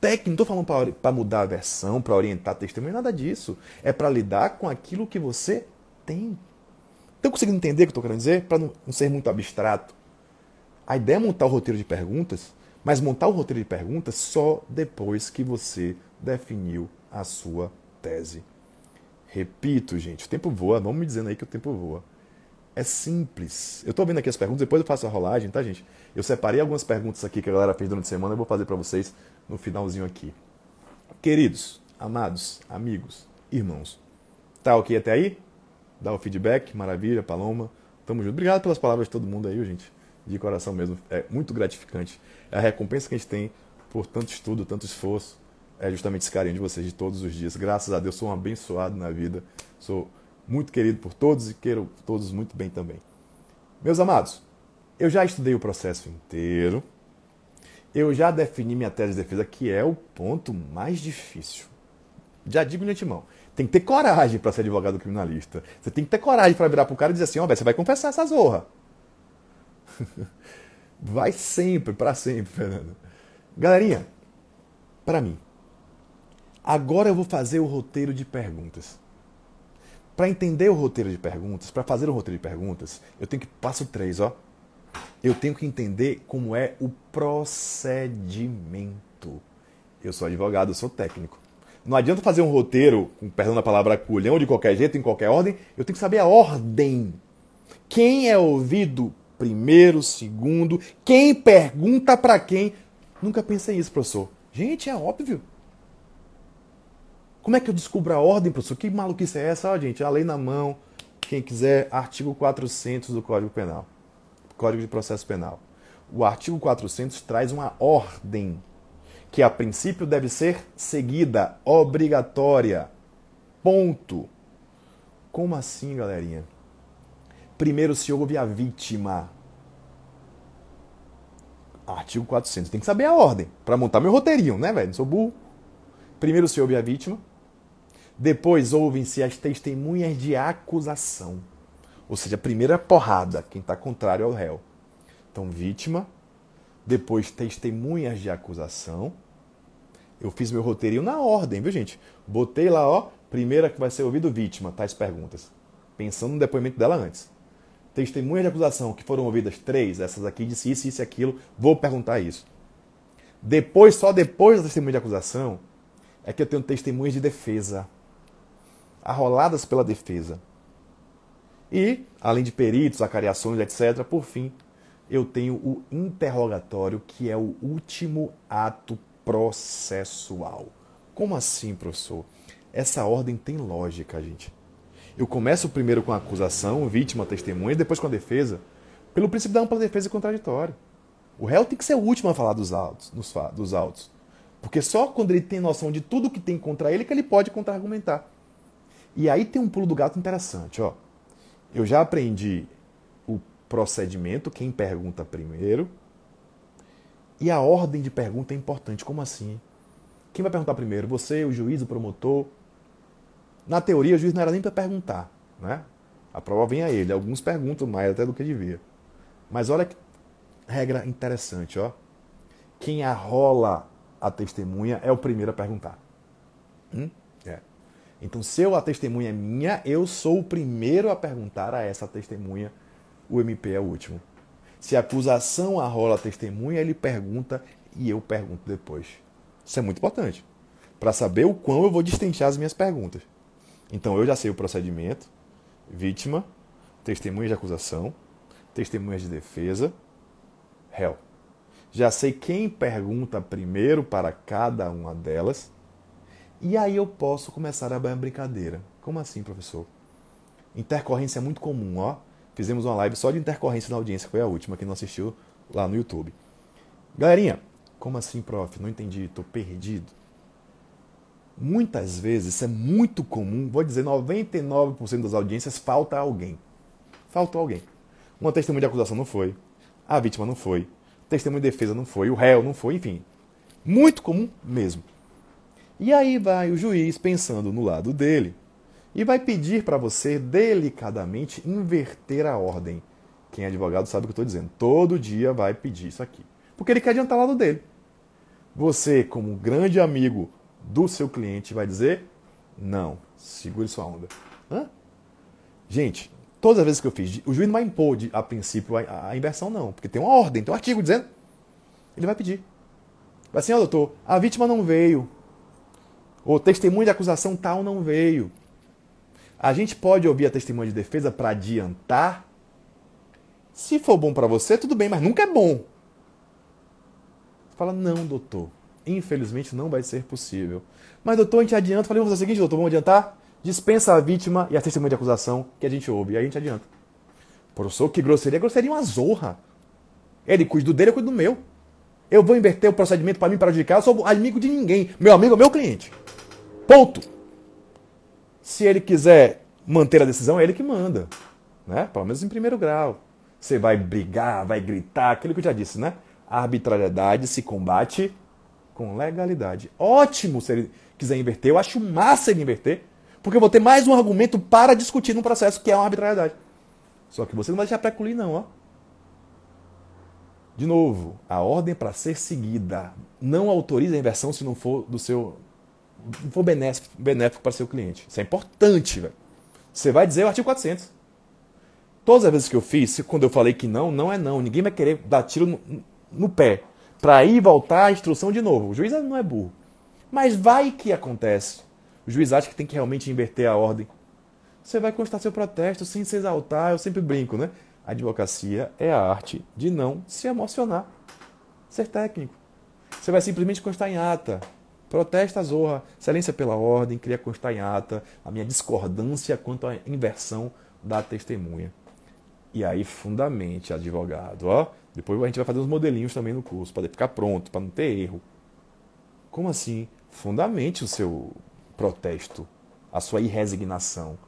técnico, não estou falando para mudar a versão, para orientar testemunho, nada disso. É para lidar com aquilo que você tem. Estão conseguindo entender o que eu estou querendo dizer? Para não, não ser muito abstrato. A ideia é montar o roteiro de perguntas, mas montar o roteiro de perguntas só depois que você definiu a sua tese. Repito, gente, o tempo voa, vamos me dizendo aí que o tempo voa. É simples. Eu estou vendo aqui as perguntas, depois eu faço a rolagem, tá, gente? Eu separei algumas perguntas aqui que a galera fez durante a semana, eu vou fazer para vocês no finalzinho aqui. Queridos, amados, amigos, irmãos, tá ok até aí? Dá o feedback, maravilha, Paloma. Tamo junto. Obrigado pelas palavras de todo mundo aí, gente. De coração mesmo. É muito gratificante. É a recompensa que a gente tem por tanto estudo, tanto esforço. É justamente esse carinho de vocês de todos os dias. Graças a Deus, sou um abençoado na vida. Sou muito querido por todos e quero todos muito bem também. Meus amados, eu já estudei o processo inteiro. Eu já defini minha tese de defesa, que é o ponto mais difícil. Já digo de antemão. Tem que ter coragem para ser advogado criminalista. Você tem que ter coragem para virar pro cara e dizer assim: ó, oh, você vai confessar essa zorra. <laughs> vai sempre, para sempre, Fernando. Galerinha, para mim, agora eu vou fazer o roteiro de perguntas. Para entender o roteiro de perguntas, para fazer o roteiro de perguntas, eu tenho que passo três, ó eu tenho que entender como é o procedimento. Eu sou advogado, eu sou técnico. Não adianta fazer um roteiro, com perdão da palavra culhão, de qualquer jeito, em qualquer ordem. Eu tenho que saber a ordem. Quem é ouvido primeiro, segundo, quem pergunta para quem. Nunca pensei nisso, professor. Gente, é óbvio. Como é que eu descubro a ordem, professor? Que maluquice é essa? Ó, gente, a lei na mão. Quem quiser, artigo 400 do Código Penal. Código de Processo Penal. O artigo 400 traz uma ordem que a princípio deve ser seguida, obrigatória. Ponto. Como assim, galerinha? Primeiro se ouve a vítima. Artigo 400. Tem que saber a ordem para montar meu roteirinho, né, velho? Não sou burro. Primeiro se ouve a vítima. Depois ouvem-se as testemunhas de acusação. Ou seja, a primeira porrada, quem está contrário ao réu. Então, vítima, depois testemunhas de acusação. Eu fiz meu roteirinho na ordem, viu, gente? Botei lá, ó, primeira que vai ser ouvido vítima, tais perguntas. Pensando no depoimento dela antes. Testemunhas de acusação, que foram ouvidas três, essas aqui disse isso, isso e aquilo, vou perguntar isso. Depois, só depois da testemunha de acusação, é que eu tenho testemunhas de defesa. Arroladas pela defesa. E, além de peritos, acariações, etc., por fim, eu tenho o interrogatório, que é o último ato processual. Como assim, professor? Essa ordem tem lógica, gente. Eu começo primeiro com a acusação, vítima, testemunha, e depois com a defesa, pelo princípio da ampla defesa e contraditório. O réu tem que ser o último a falar dos autos, dos autos. Porque só quando ele tem noção de tudo que tem contra ele que ele pode contra-argumentar. E aí tem um pulo do gato interessante, ó. Eu já aprendi o procedimento, quem pergunta primeiro. E a ordem de pergunta é importante. Como assim? Quem vai perguntar primeiro? Você, o juiz, o promotor? Na teoria, o juiz não era nem para perguntar, né? A prova vem a ele. Alguns perguntam mais até do que devia. Mas olha que regra interessante, ó. Quem arrola a testemunha é o primeiro a perguntar. Hum? Então, se eu, a testemunha é minha, eu sou o primeiro a perguntar a essa testemunha. O MP é o último. Se a acusação arrola a testemunha, ele pergunta e eu pergunto depois. Isso é muito importante. Para saber o quão eu vou destrinchar as minhas perguntas. Então, eu já sei o procedimento, vítima, testemunha de acusação, testemunhas de defesa, réu. Já sei quem pergunta primeiro para cada uma delas. E aí eu posso começar a brincadeira. Como assim, professor? Intercorrência é muito comum, ó. Fizemos uma live só de intercorrência na audiência, que foi a última, que não assistiu lá no YouTube. Galerinha, como assim, prof? Não entendi, estou perdido. Muitas vezes, isso é muito comum, vou dizer 99% das audiências, falta alguém. Faltou alguém. Uma testemunha de acusação não foi, a vítima não foi, testemunho de defesa não foi, o réu não foi, enfim. Muito comum mesmo. E aí vai o juiz pensando no lado dele e vai pedir para você delicadamente inverter a ordem. Quem é advogado sabe o que eu estou dizendo. Todo dia vai pedir isso aqui. Porque ele quer adiantar o lado dele. Você, como grande amigo do seu cliente, vai dizer: não, segure sua onda. Hã? Gente, todas as vezes que eu fiz, o juiz não vai impor de, a princípio a, a, inversão, não. Porque tem uma ordem, tem um artigo dizendo. Ele vai pedir. Vai assim, ó, doutor, a vítima não veio. O testemunho de acusação tal não veio. A gente pode ouvir a testemunha de defesa para adiantar. Se for bom para você, tudo bem, mas nunca é bom. Fala, não, doutor. Infelizmente não vai ser possível. Mas, doutor, a gente adianta. Falei, vamos fazer o seguinte, doutor, vamos adiantar? Dispensa a vítima e a testemunha de acusação que a gente ouve. E aí a gente adianta. Professor, que grosseria. Grosseria é uma zorra. Ele cuida do dele, eu cuido do meu. Eu vou inverter o procedimento para mim prejudicar. Eu sou amigo de ninguém. Meu amigo é meu cliente. Ponto. Se ele quiser manter a decisão, é ele que manda. Né? Pelo menos em primeiro grau. Você vai brigar, vai gritar, aquilo que eu já disse, né? A arbitrariedade se combate com legalidade. Ótimo se ele quiser inverter. Eu acho massa ele inverter. Porque eu vou ter mais um argumento para discutir no processo, que é uma arbitrariedade. Só que você não vai deixar excluir, não, ó. De novo, a ordem para ser seguida não autoriza a inversão se não for do seu for benéfico, benéfico para seu cliente. Isso é importante, velho. Você vai dizer o artigo 400. Todas as vezes que eu fiz, quando eu falei que não, não é não. Ninguém vai querer dar tiro no, no pé para ir voltar a instrução de novo. O juiz não é burro. Mas vai que acontece. O juiz acha que tem que realmente inverter a ordem. Você vai constar seu protesto sem se exaltar. Eu sempre brinco, né? A advocacia é a arte de não se emocionar. Ser técnico. Você vai simplesmente constar em ata. Protesta zorra, excelência pela ordem, queria constar em ata a minha discordância quanto à inversão da testemunha. E aí, fundamente, advogado, ó. Depois a gente vai fazer uns modelinhos também no curso, para ficar pronto, para não ter erro. Como assim? Fundamente o seu protesto, a sua irresignação.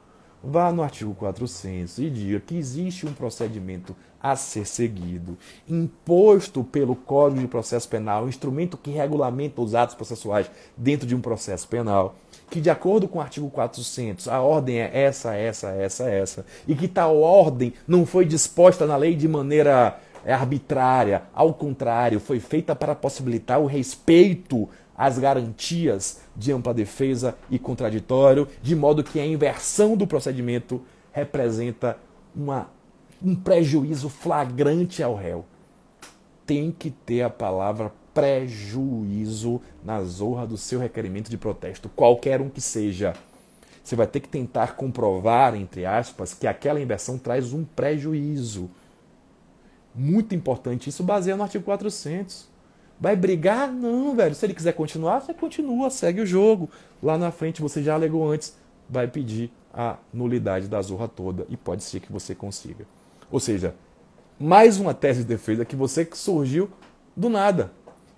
Vá no artigo 400 e diga que existe um procedimento a ser seguido, imposto pelo Código de Processo Penal, instrumento que regulamenta os atos processuais dentro de um processo penal, que de acordo com o artigo 400, a ordem é essa, essa, essa, essa, e que tal ordem não foi disposta na lei de maneira arbitrária, ao contrário, foi feita para possibilitar o respeito às garantias de ampla defesa e contraditório, de modo que a inversão do procedimento representa uma um prejuízo flagrante ao réu. Tem que ter a palavra prejuízo na zorra do seu requerimento de protesto, qualquer um que seja. Você vai ter que tentar comprovar, entre aspas, que aquela inversão traz um prejuízo. Muito importante, isso baseia no artigo 400. Vai brigar? Não, velho. Se ele quiser continuar, você continua, segue o jogo. Lá na frente, você já alegou antes, vai pedir a nulidade da zorra toda e pode ser que você consiga. Ou seja, mais uma tese de defesa que você surgiu do nada.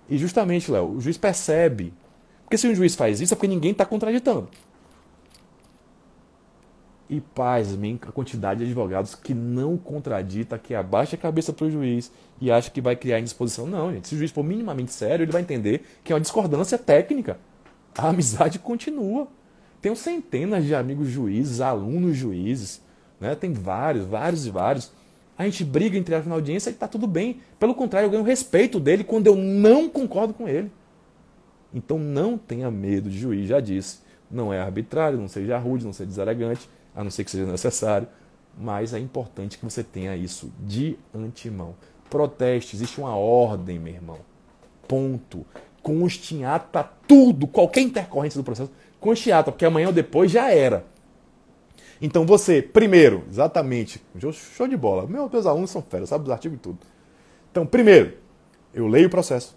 E justamente, Léo, o juiz percebe. Porque se o juiz faz isso é porque ninguém está contraditando. E pasmem a quantidade de advogados que não contradita, que abaixa a cabeça para o juiz e acha que vai criar indisposição. Não, gente. Se o juiz for minimamente sério, ele vai entender que é uma discordância técnica. A amizade continua. Tenho centenas de amigos juízes, alunos juízes, né? tem vários, vários e vários. A gente briga entre na audiência e está tudo bem. Pelo contrário, eu ganho respeito dele quando eu não concordo com ele. Então não tenha medo de juiz, já disse. Não é arbitrário, não seja rude, não seja deselegante a não ser que seja necessário, mas é importante que você tenha isso de antemão. Proteste, existe uma ordem, meu irmão. Ponto. Conste em ata tudo, qualquer intercorrência do processo, conste em ata, porque amanhã ou depois já era. Então você, primeiro, exatamente, show de bola. Meu, meus alunos são férias, sabe dos artigos e tudo. Então, primeiro, eu leio o processo.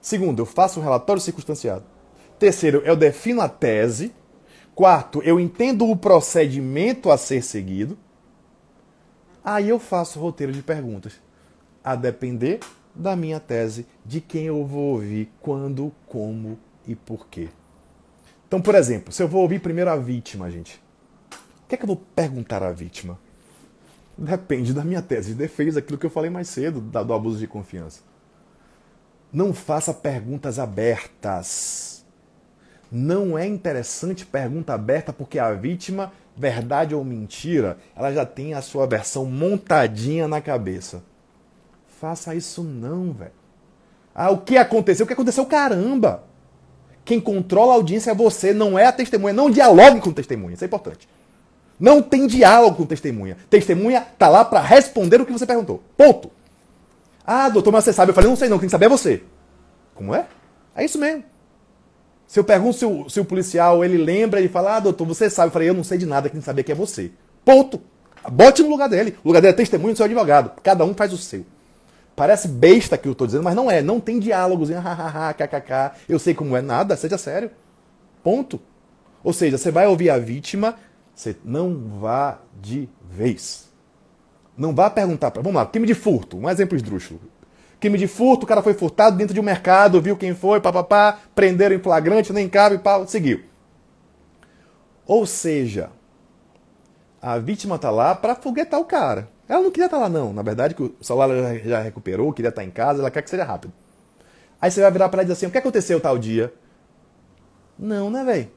Segundo, eu faço um relatório circunstanciado. Terceiro, eu defino a tese. Quarto, eu entendo o procedimento a ser seguido. Aí eu faço roteiro de perguntas. A depender da minha tese, de quem eu vou ouvir, quando, como e por quê. Então, por exemplo, se eu vou ouvir primeiro a vítima, gente, o que é que eu vou perguntar à vítima? Depende da minha tese de defesa, aquilo que eu falei mais cedo, do abuso de confiança. Não faça perguntas abertas não é interessante pergunta aberta porque a vítima, verdade ou mentira, ela já tem a sua versão montadinha na cabeça. Faça isso não, velho. Ah, o que aconteceu? O que aconteceu? Caramba! Quem controla a audiência é você, não é a testemunha. Não dialogue com testemunha, isso é importante. Não tem diálogo com testemunha. Testemunha tá lá para responder o que você perguntou. Ponto. Ah, doutor, mas você sabe. Eu falei, não sei não, quem sabe é você. Como é? É isso mesmo. Se eu pergunto se o, se o policial ele lembra, ele fala, ah, doutor, você sabe. Eu falei, eu não sei de nada, quem sabia que é você. Ponto. Bote no lugar dele. O lugar dele é testemunho do seu advogado. Cada um faz o seu. Parece besta que eu estou dizendo, mas não é. Não tem diálogos, hahaha, kkk, eu sei como é, nada, seja sério. Ponto. Ou seja, você vai ouvir a vítima, você não vá de vez. Não vá perguntar para. Vamos lá, crime de furto, um exemplo esdrúxulo. Crime de furto, o cara foi furtado dentro de um mercado, viu quem foi, papapá, prenderam em flagrante, nem cabe, pá, seguiu. Ou seja, a vítima está lá para foguetar o cara. Ela não queria estar tá lá, não. Na verdade, que o celular já recuperou, queria estar tá em casa, ela quer que seja rápido. Aí você vai virar para ela e dizer assim: o que aconteceu tal dia? Não, né, velho?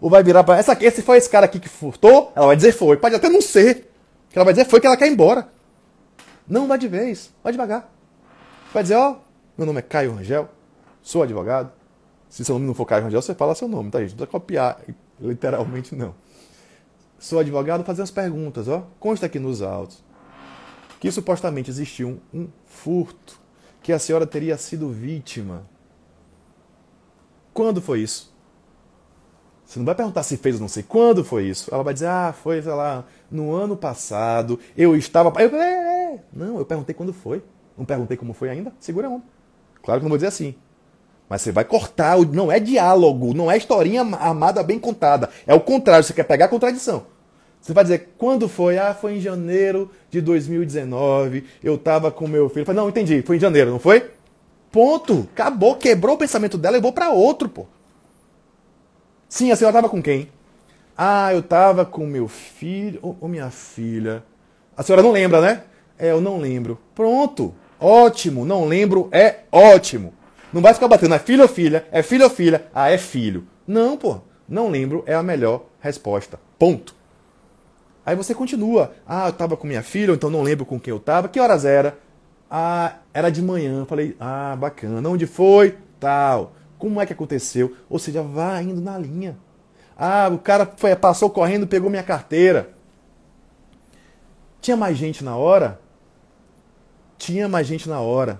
Ou vai virar para essa esse foi esse cara aqui que furtou? Ela vai dizer foi. Pode até não ser. Que ela vai dizer foi que ela quer ir embora. Não vai de vez, vai devagar. Vai dizer, ó, oh, meu nome é Caio Rangel, sou advogado. Se seu nome não for Caio Rangel, você fala seu nome, tá, gente? Não precisa copiar, <laughs> literalmente não. Sou advogado, fazer as perguntas, ó. Consta aqui nos autos que supostamente existiu um, um furto, que a senhora teria sido vítima. Quando foi isso? Você não vai perguntar se fez ou não sei. Quando foi isso? Ela vai dizer, ah, foi, sei lá, no ano passado, eu estava. Eu, é, é. Não, eu perguntei quando foi. Não perguntei como foi ainda? Segura a onda. Claro que não vou dizer assim. Mas você vai cortar, não é diálogo, não é historinha armada bem contada. É o contrário, você quer pegar a contradição. Você vai dizer, quando foi? Ah, foi em janeiro de 2019, eu tava com meu filho. Falei, não, entendi, foi em janeiro, não foi? Ponto. Acabou, quebrou o pensamento dela e vou para outro, pô. Sim, a senhora tava com quem? Ah, eu tava com meu filho ou, ou minha filha. A senhora não lembra, né? É, eu não lembro. Pronto. Ótimo, não lembro, é ótimo. Não vai ficar batendo, é filho ou filha, é filho ou filha, ah, é filho. Não, pô, não lembro é a melhor resposta. Ponto. Aí você continua. Ah, eu tava com minha filha, então não lembro com quem eu tava. Que horas era? Ah, era de manhã. Falei, ah, bacana. Onde foi? Tal. Como é que aconteceu? Ou seja, vá indo na linha. Ah, o cara foi, passou correndo, pegou minha carteira. Tinha mais gente na hora? Tinha mais gente na hora.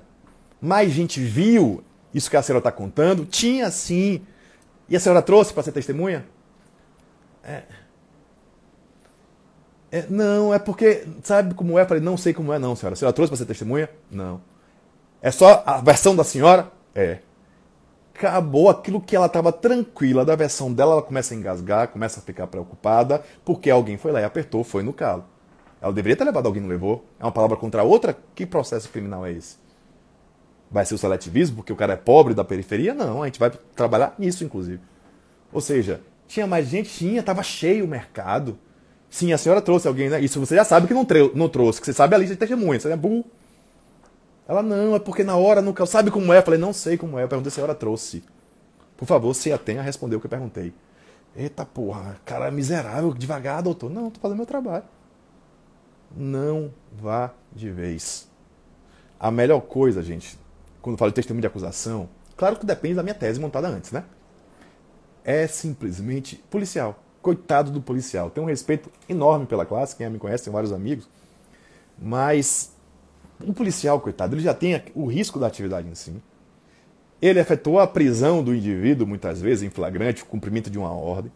Mais gente viu isso que a senhora está contando? Tinha sim. E a senhora trouxe para ser testemunha? É. é. Não, é porque, sabe como é? Falei, não sei como é, não, senhora. A senhora trouxe para ser testemunha? Não. É só a versão da senhora? É. Acabou aquilo que ela estava tranquila da versão dela, ela começa a engasgar, começa a ficar preocupada, porque alguém foi lá e apertou, foi no calo. Ela deveria ter levado alguém, não levou? É uma palavra contra a outra? Que processo criminal é esse? Vai ser o seletivismo porque o cara é pobre da periferia? Não, a gente vai trabalhar nisso, inclusive. Ou seja, tinha mais gente? Tinha, tava cheio o mercado. Sim, a senhora trouxe alguém, né? Isso você já sabe que não, não trouxe, que você sabe a lista de testemunhas, você é burro. Ela, não, é porque na hora nunca. Sabe como é? Eu falei, não sei como é. Eu perguntei se a senhora trouxe. Por favor, se atenha a responder o que eu perguntei. Eita porra, cara miserável, devagar, doutor. Não, tô fazendo meu trabalho. Não vá de vez. A melhor coisa, gente, quando falo de testemunho de acusação, claro que depende da minha tese montada antes, né? É simplesmente policial. Coitado do policial. Tenho um respeito enorme pela classe, quem me conhece, tem vários amigos. Mas o policial, coitado, ele já tem o risco da atividade em si. Ele efetuou a prisão do indivíduo, muitas vezes, em flagrante, o cumprimento de uma ordem.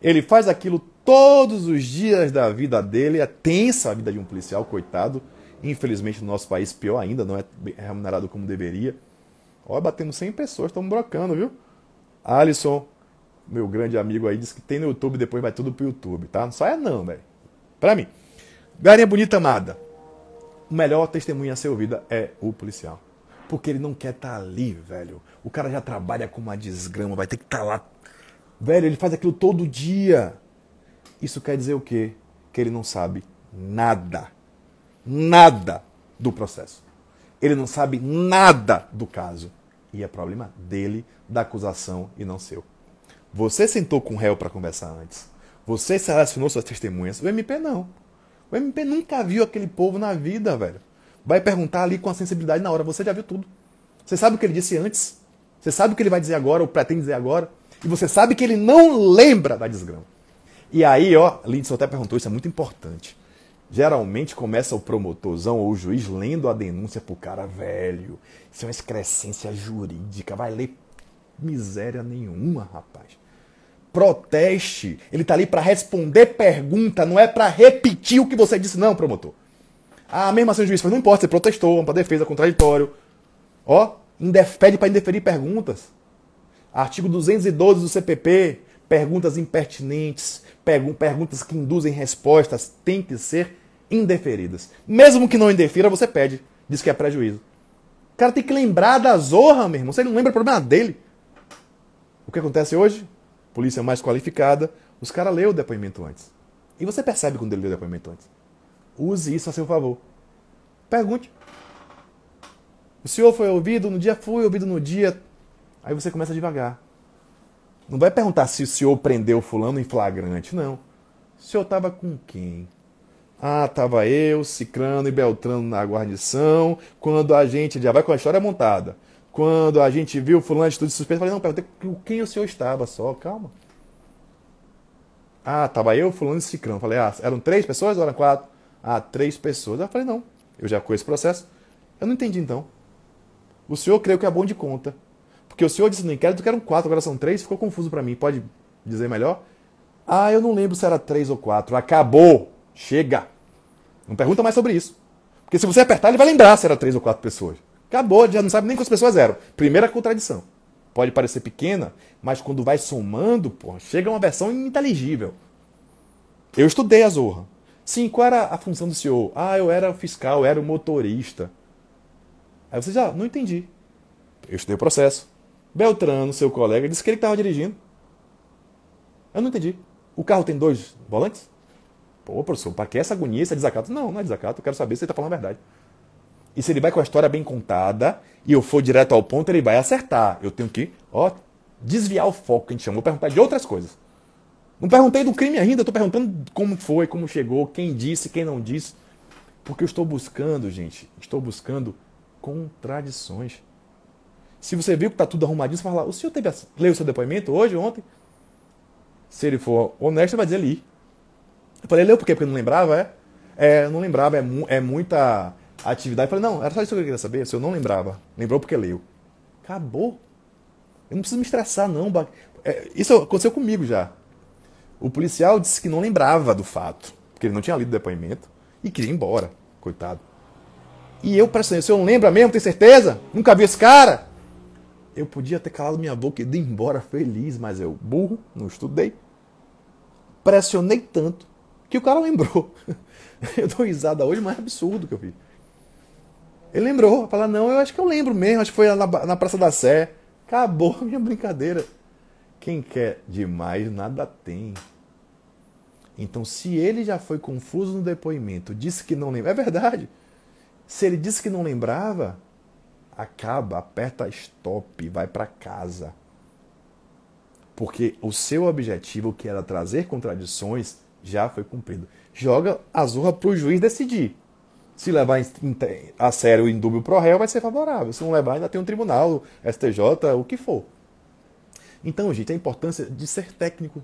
Ele faz aquilo todos os dias da vida dele. É tensa a vida de um policial, coitado. Infelizmente, no nosso país, pior ainda, não é remunerado como deveria. Olha, batendo 100 pessoas, estamos brocando, viu? Alisson, meu grande amigo aí, disse que tem no YouTube, depois vai tudo pro YouTube, tá? Não só é não, velho. Pra mim. Galinha bonita amada o melhor testemunha a ser ouvida é o policial. Porque ele não quer estar tá ali, velho. O cara já trabalha com uma desgrama, vai ter que estar tá lá. Velho, ele faz aquilo todo dia. Isso quer dizer o quê? Que ele não sabe nada. Nada do processo. Ele não sabe nada do caso. E é problema dele, da acusação e não seu. Você sentou com o réu para conversar antes. Você selecionou suas testemunhas. O MP não. O MP nunca viu aquele povo na vida, velho. Vai perguntar ali com a sensibilidade na hora. Você já viu tudo. Você sabe o que ele disse antes. Você sabe o que ele vai dizer agora, ou pretende dizer agora. E você sabe que ele não lembra da desgrama. E aí, ó, Lindsay até perguntou, isso é muito importante. Geralmente começa o promotorzão ou o juiz lendo a denúncia pro cara velho. Isso é uma excrescência jurídica. Vai ler miséria nenhuma, rapaz proteste. Ele está ali para responder pergunta, não é para repetir o que você disse, não, promotor. Ah, mesmo assim o juiz fala, não importa, você protestou, para defesa, contraditório. Ó, pede para indeferir perguntas. Artigo 212 do CPP, perguntas impertinentes, perguntas que induzem respostas, têm que ser indeferidas. Mesmo que não indefira, você pede. Diz que é prejuízo. O cara tem que lembrar da zorra, meu irmão. Você não lembra o problema dele. O que acontece hoje? polícia mais qualificada, os caras lêem o depoimento antes. E você percebe quando ele lê o depoimento antes. Use isso a seu favor. Pergunte. O senhor foi ouvido no dia? Fui ouvido no dia. Aí você começa devagar. Não vai perguntar se o senhor prendeu fulano em flagrante, não. O senhor estava com quem? Ah, estava eu, Cicrano e Beltrano na guarnição, quando a gente já vai com a história montada. Quando a gente viu fulano de tudo suspeito, falei, não, perguntei com quem o senhor estava só, calma. Ah, tava eu, fulano e cicrão. Falei, ah, eram três pessoas ou eram quatro? Ah, três pessoas. Eu falei, não, eu já conheço o processo. Eu não entendi então. O senhor creio que é bom de conta. Porque o senhor disse no inquérito que eram quatro, agora são três, ficou confuso para mim. Pode dizer melhor? Ah, eu não lembro se era três ou quatro. Acabou! Chega! Não pergunta mais sobre isso. Porque se você apertar, ele vai lembrar se era três ou quatro pessoas. Acabou, já não sabe nem quantas pessoas eram. Primeira contradição. Pode parecer pequena, mas quando vai somando, porra, chega uma versão ininteligível. Eu estudei a Zorra. Sim, qual era a função do senhor? Ah, eu era fiscal, eu era o motorista. Aí você já, não entendi. Eu estudei o processo. Beltrano, seu colega, disse que ele estava dirigindo. Eu não entendi. O carro tem dois volantes? Pô, professor, para que essa agonia, esse desacato? Não, não é desacato, eu quero saber se você está falando a verdade. E se ele vai com a história bem contada e eu for direto ao ponto, ele vai acertar. Eu tenho que, ó, desviar o foco que a gente chama. Vou perguntar de outras coisas. Não perguntei do crime ainda, estou perguntando como foi, como chegou, quem disse, quem não disse. Porque eu estou buscando, gente, estou buscando contradições. Se você viu que está tudo arrumadinho, você vai falar, o senhor teve, leu o seu depoimento hoje, ontem? Se ele for honesto, ele vai dizer li. Eu falei, leu por quê? Porque não lembrava, é? É, não lembrava, é, mu é muita atividade. Falei, não, era só isso que eu queria saber, se eu não lembrava. Lembrou porque leu. Acabou. Eu não preciso me estressar, não. É, isso aconteceu comigo já. O policial disse que não lembrava do fato, porque ele não tinha lido o depoimento e queria ir embora, coitado. E eu, prestando, se eu não lembro mesmo, tem certeza? Nunca vi esse cara? Eu podia ter calado minha boca e ido embora feliz, mas eu, burro, não estudei. Pressionei tanto que o cara lembrou. <laughs> Eu dou risada hoje, mas é absurdo que eu vi. Ele lembrou. Fala, não, eu acho que eu lembro mesmo. Acho que foi na, na Praça da Sé. Acabou a minha brincadeira. Quem quer demais, nada tem. Então, se ele já foi confuso no depoimento, disse que não lembra, é verdade. Se ele disse que não lembrava, acaba, aperta stop, vai para casa. Porque o seu objetivo, que era trazer contradições, já foi cumprido. Joga a zurra para o juiz decidir. Se levar a sério o indúbio pro réu, vai ser favorável. Se não levar, ainda tem um tribunal, STJ, o que for. Então, gente, a importância de ser técnico.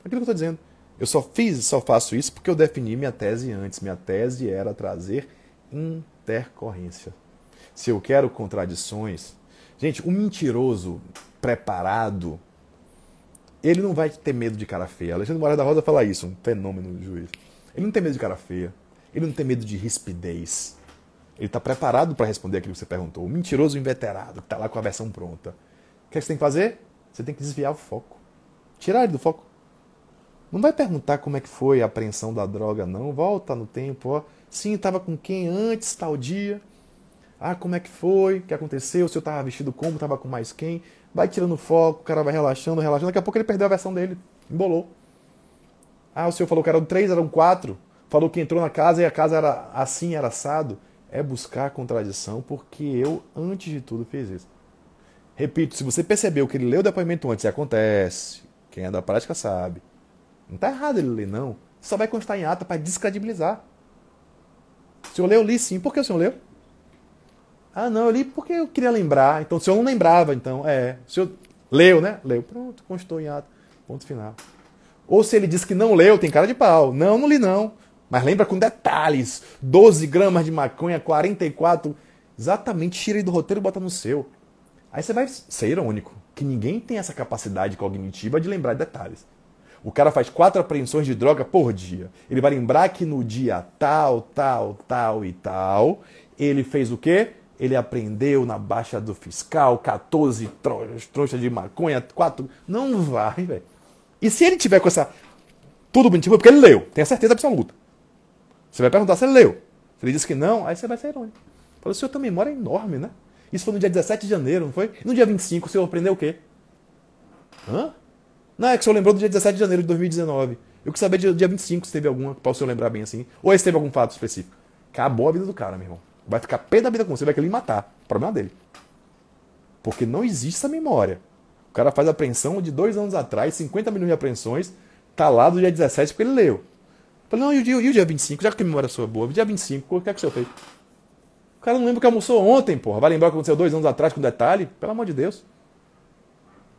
Aquilo que eu estou dizendo. Eu só fiz, só faço isso porque eu defini minha tese antes. Minha tese era trazer intercorrência. Se eu quero contradições. Gente, o um mentiroso preparado, ele não vai ter medo de cara feia. Alexandre Moraes da Rosa fala isso, um fenômeno de juiz. Ele não tem medo de cara feia. Ele não tem medo de rispidez. Ele está preparado para responder aquilo que você perguntou. O mentiroso inveterado, que está lá com a versão pronta. O que você tem que fazer? Você tem que desviar o foco. Tirar ele do foco. Não vai perguntar como é que foi a apreensão da droga, não. Volta no tempo, ó. Sim, estava com quem antes, tal dia. Ah, como é que foi? O que aconteceu? O senhor estava vestido como? Estava com mais quem? Vai tirando foco, o cara vai relaxando, relaxando. Daqui a pouco ele perdeu a versão dele. Embolou. Ah, o senhor falou que eram três, eram quatro. Falou que entrou na casa e a casa era assim, era assado. É buscar contradição, porque eu, antes de tudo, fiz isso. Repito, se você percebeu que ele leu o depoimento antes, acontece, quem é da prática sabe. Não está errado ele ler, não. Só vai constar em ata para descredibilizar. O senhor leu? Li sim. Por que o senhor leu? Ah, não, eu li porque eu queria lembrar. Então o senhor não lembrava, então. É. O senhor leu, né? Leu. Pronto, constou em ata. Ponto final. Ou se ele diz que não leu, tem cara de pau. Não, não li não. Mas lembra com detalhes. 12 gramas de maconha, 44. Exatamente, tira aí do roteiro e bota no seu. Aí você vai ser irônico. Que ninguém tem essa capacidade cognitiva de lembrar de detalhes. O cara faz quatro apreensões de droga por dia. Ele vai lembrar que no dia tal, tal, tal e tal, ele fez o quê? Ele aprendeu na baixa do fiscal 14 trouxas de maconha, quatro. Não vai, velho. E se ele tiver com essa. Tudo bonitinho, porque ele leu, tem a certeza absoluta. Você vai perguntar se ele leu. Se ele disse que não, aí você vai ser irônico. Fala, o senhor tem memória enorme, né? Isso foi no dia 17 de janeiro, não foi? No dia 25, o senhor aprendeu o quê? Hã? Não, é que o senhor lembrou do dia 17 de janeiro de 2019. Eu quis saber do dia 25 se teve alguma, para o senhor lembrar bem assim. Ou se teve algum fato específico. Acabou a vida do cara, meu irmão. Vai ficar pé da vida com você, vai querer matar. Problema dele. Porque não existe essa memória. O cara faz apreensão de dois anos atrás, 50 milhões de apreensões, tá lá do dia 17 porque ele leu. Falei, não, e o, dia, e o dia 25? Já que a memória sua é boa, o dia 25, o que é que o senhor fez? O cara não lembra que almoçou ontem, porra. Vai lembrar o que aconteceu dois anos atrás com detalhe? Pelo amor de Deus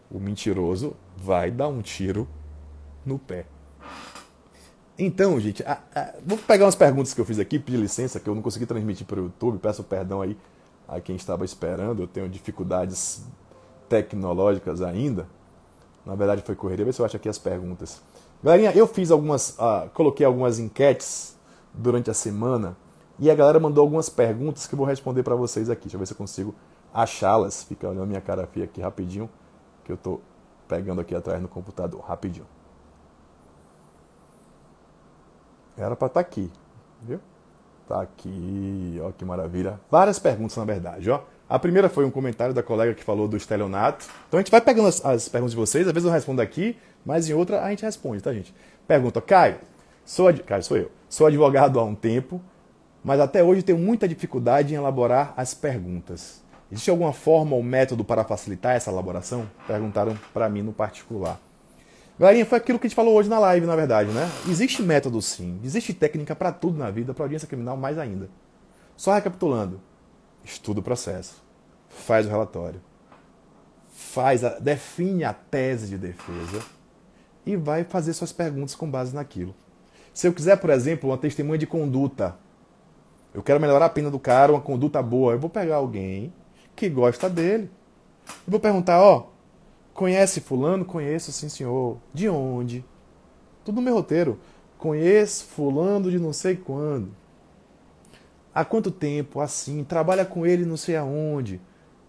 o mentiroso vai dar um tiro no pé. Então, gente, a, a, vou pegar umas perguntas que eu fiz aqui, pedir licença, que eu não consegui transmitir para o YouTube, peço perdão aí a quem estava esperando, eu tenho dificuldades tecnológicas ainda. Na verdade foi correria, ver se eu acho aqui as perguntas. Galerinha, eu fiz algumas, uh, coloquei algumas enquetes durante a semana e a galera mandou algumas perguntas que eu vou responder para vocês aqui. Deixa eu ver se eu consigo achá-las. Fica olhando minha cara aqui rapidinho que eu estou pegando aqui atrás no computador, rapidinho. Era para estar tá aqui, viu? Tá aqui, ó que maravilha. Várias perguntas, na verdade, ó. A primeira foi um comentário da colega que falou do estelionato. Então a gente vai pegando as, as perguntas de vocês, às vezes eu respondo aqui, mas em outra a gente responde, tá, gente? Pergunta, Caio, sou, Caio, sou eu. Sou advogado há um tempo, mas até hoje tenho muita dificuldade em elaborar as perguntas. Existe alguma forma ou método para facilitar essa elaboração? Perguntaram para mim no particular. Galerinha, foi aquilo que a gente falou hoje na live, na verdade, né? Existe método sim, existe técnica para tudo na vida, para audiência criminal mais ainda. Só recapitulando: estuda o processo, faz o relatório, faz a, define a tese de defesa e vai fazer suas perguntas com base naquilo. Se eu quiser, por exemplo, uma testemunha de conduta, eu quero melhorar a pena do cara, uma conduta boa, eu vou pegar alguém que gosta dele. Eu vou perguntar, ó, conhece fulano? Conheço, sim senhor. De onde? Tudo no meu roteiro. Conheço fulano de não sei quando. Há quanto tempo? Assim. Trabalha com ele não sei aonde.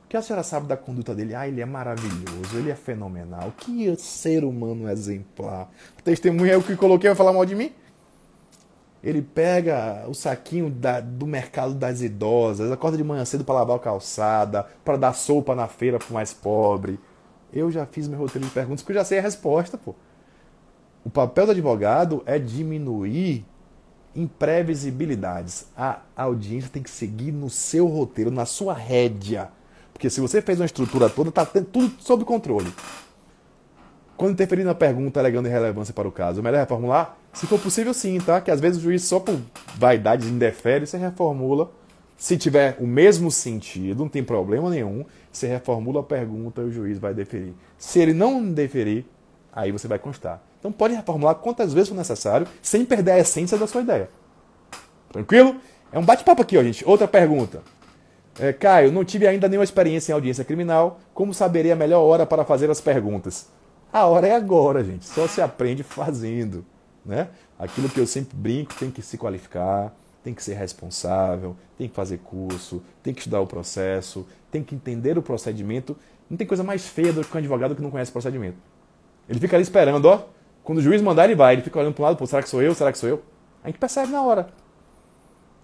O que a senhora sabe da conduta dele? Ah, ele é maravilhoso, ele é fenomenal. Que ser humano exemplar. A testemunha é o que coloquei vai falar mal de mim? Ele pega o saquinho da, do mercado das idosas, acorda de manhã cedo para lavar a calçada, para dar sopa na feira para o mais pobre. Eu já fiz meu roteiro de perguntas porque eu já sei a resposta, pô. O papel do advogado é diminuir imprevisibilidades. A audiência tem que seguir no seu roteiro, na sua rédea. Porque se você fez uma estrutura toda, está tudo sob controle. Quando interferir na pergunta alegando irrelevância para o caso, melhor reformular? Se for possível, sim, tá? Que às vezes o juiz só por vaidade indefere, você reformula. Se tiver o mesmo sentido, não tem problema nenhum, você reformula a pergunta e o juiz vai deferir. Se ele não deferir, aí você vai constar. Então pode reformular quantas vezes for necessário, sem perder a essência da sua ideia. Tranquilo? É um bate-papo aqui, ó, gente. Outra pergunta. É, Caio, não tive ainda nenhuma experiência em audiência criminal. Como saberia a melhor hora para fazer as perguntas? A hora é agora, gente. Só se aprende fazendo. Né? Aquilo que eu sempre brinco, tem que se qualificar, tem que ser responsável, tem que fazer curso, tem que estudar o processo, tem que entender o procedimento. Não tem coisa mais feia do que um advogado que não conhece o procedimento. Ele fica ali esperando, ó. Quando o juiz mandar, ele vai. Ele fica olhando para lado, pô, será que sou eu? Será que sou eu? A gente percebe na hora.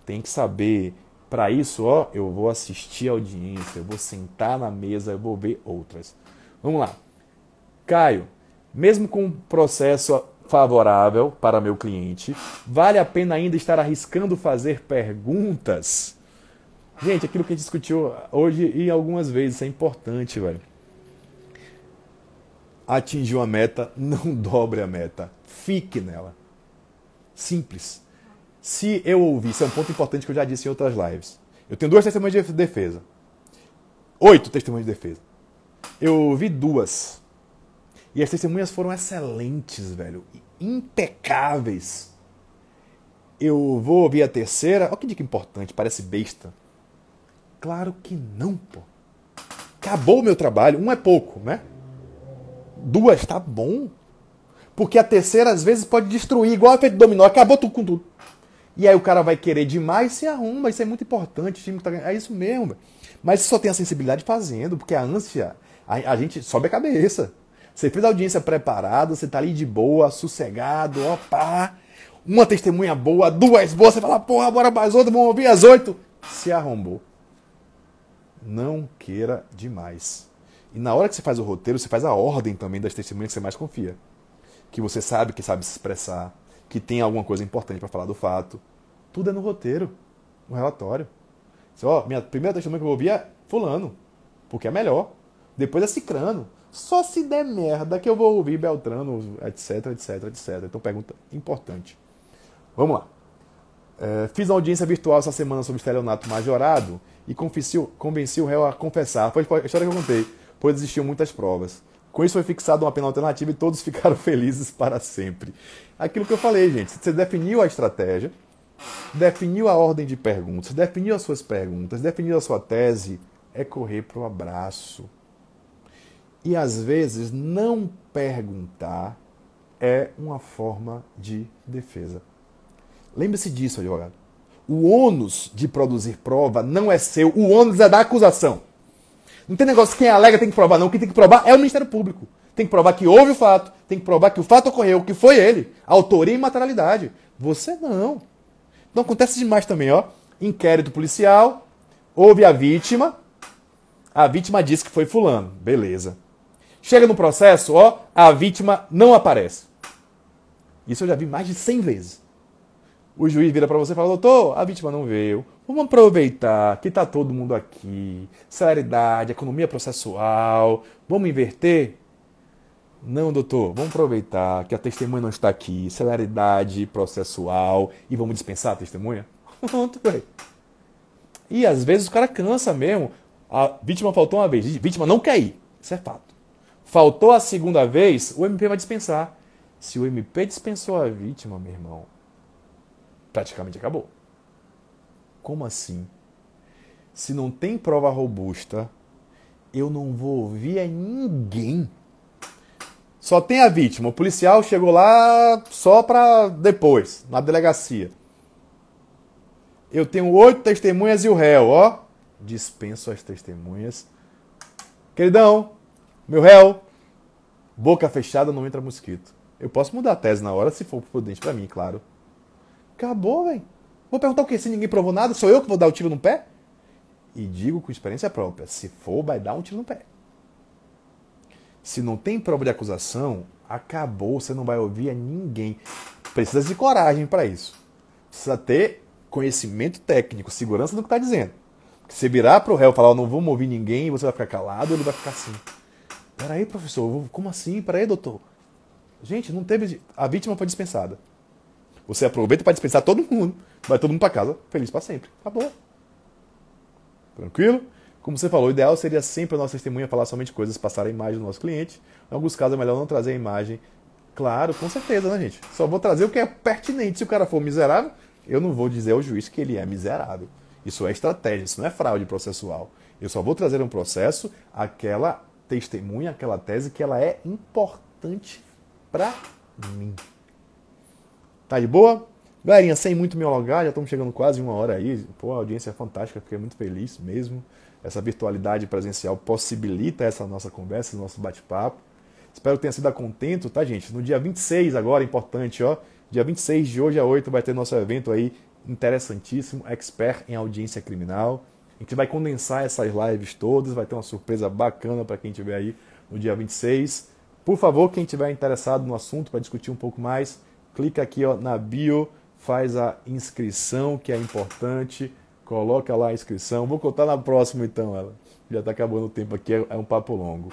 Tem que saber. Para isso, ó, eu vou assistir a audiência, eu vou sentar na mesa, eu vou ver outras. Vamos lá. Caio, mesmo com um processo favorável para meu cliente, vale a pena ainda estar arriscando fazer perguntas? Gente, aquilo que a gente discutiu hoje e algumas vezes, é importante, velho. Atingiu a meta, <laughs> não dobre a meta. Fique nela. Simples. Se eu ouvir, isso é um ponto importante que eu já disse em outras lives. Eu tenho duas testemunhas de defesa. Oito testemunhas de defesa. Eu ouvi duas e as testemunhas foram excelentes, velho. Impecáveis. Eu vou ouvir a terceira. Olha que dica importante, parece besta. Claro que não, pô. Acabou o meu trabalho. Um é pouco, né? Duas, tá bom. Porque a terceira, às vezes, pode destruir, igual a efeito dominó. Acabou tudo com tudo. E aí o cara vai querer demais se arruma. Isso é muito importante. O time tá... É isso mesmo. Véio. Mas só tem a sensibilidade fazendo, porque a ânsia, a, a gente sobe a cabeça. Você fez a audiência preparada, você tá ali de boa, sossegado, opa. Uma testemunha boa, duas boas, você fala, porra, bora mais outra, vamos ouvir as oito. Se arrombou. Não queira demais. E na hora que você faz o roteiro, você faz a ordem também das testemunhas que você mais confia. Que você sabe que sabe se expressar, que tem alguma coisa importante para falar do fato. Tudo é no roteiro, no relatório. Você, ó, minha primeira testemunha que eu vou ouvir é fulano, porque é melhor. Depois é cicrano. Só se der merda que eu vou ouvir Beltrano, etc, etc, etc. Então, pergunta importante. Vamos lá. É, fiz uma audiência virtual essa semana sobre estelionato majorado e convenci, o réu a confessar. Foi a história que eu contei, pois existiam muitas provas. Com isso foi fixada uma pena alternativa e todos <laughs> ficaram felizes para sempre. Aquilo que eu falei, gente. Você definiu a estratégia, definiu a ordem de perguntas, definiu as suas perguntas, definiu a sua tese, é correr para o abraço. E às vezes não perguntar é uma forma de defesa. Lembre-se disso, advogado. O ônus de produzir prova não é seu, o ônus é da acusação. Não tem negócio quem alega tem que provar, não. Quem tem que provar é o Ministério Público. Tem que provar que houve o fato, tem que provar que o fato ocorreu, que foi ele. Autoria e materialidade. Você não. Então acontece demais também, ó. Inquérito policial, houve a vítima, a vítima disse que foi fulano. Beleza. Chega no processo, ó, a vítima não aparece. Isso eu já vi mais de 100 vezes. O juiz vira para você e fala: doutor, a vítima não veio. Vamos aproveitar que está todo mundo aqui. Celeridade, economia processual. Vamos inverter? Não, doutor, vamos aproveitar que a testemunha não está aqui. Celeridade processual. E vamos dispensar a testemunha? <laughs> Pronto, velho. E às vezes o cara cansa mesmo. A vítima faltou uma vez. A vítima não quer ir. Isso é fato. Faltou a segunda vez, o MP vai dispensar. Se o MP dispensou a vítima, meu irmão, praticamente acabou. Como assim? Se não tem prova robusta, eu não vou ouvir a ninguém. Só tem a vítima. O policial chegou lá só para depois, na delegacia. Eu tenho oito testemunhas e o réu, ó. Dispenso as testemunhas. Queridão, meu réu, boca fechada não entra mosquito. Eu posso mudar a tese na hora se for prudente para mim, claro. Acabou, velho. Vou perguntar o quê? Se ninguém provou nada, sou eu que vou dar o tiro no pé? E digo com experiência própria: se for, vai dar um tiro no pé. Se não tem prova de acusação, acabou, você não vai ouvir a ninguém. Precisa de coragem para isso. Precisa ter conhecimento técnico, segurança do que está dizendo. Porque se virar para o réu e falar, não vamos ouvir ninguém, você vai ficar calado, ele vai ficar assim. Peraí, professor, como assim? Peraí, doutor. Gente, não teve. A vítima foi dispensada. Você aproveita para dispensar todo mundo. Vai todo mundo para casa, feliz para sempre. Acabou. Tranquilo? Como você falou, o ideal seria sempre a nossa testemunha falar somente coisas, passar a imagem do nosso cliente. Em alguns casos é melhor não trazer a imagem. Claro, com certeza, né, gente? Só vou trazer o que é pertinente. Se o cara for miserável, eu não vou dizer ao juiz que ele é miserável. Isso é estratégia, isso não é fraude processual. Eu só vou trazer um processo, aquela testemunha, aquela tese que ela é importante para mim. Tá de boa? Galerinha, sem muito me alongar, já estamos chegando quase uma hora aí. Pô, a audiência é fantástica, fiquei muito feliz mesmo. Essa virtualidade presencial possibilita essa nossa conversa, esse nosso bate-papo. Espero que tenha sido a contento, tá, gente? No dia 26 agora, importante, ó. Dia 26 de hoje a 8 vai ter nosso evento aí interessantíssimo, expert em audiência criminal. A gente vai condensar essas lives todas, vai ter uma surpresa bacana para quem estiver aí no dia 26. Por favor, quem estiver interessado no assunto para discutir um pouco mais, clica aqui ó, na bio, faz a inscrição, que é importante Coloca lá a inscrição. Vou contar na próxima então, ela. Já está acabando o tempo aqui, é um papo longo.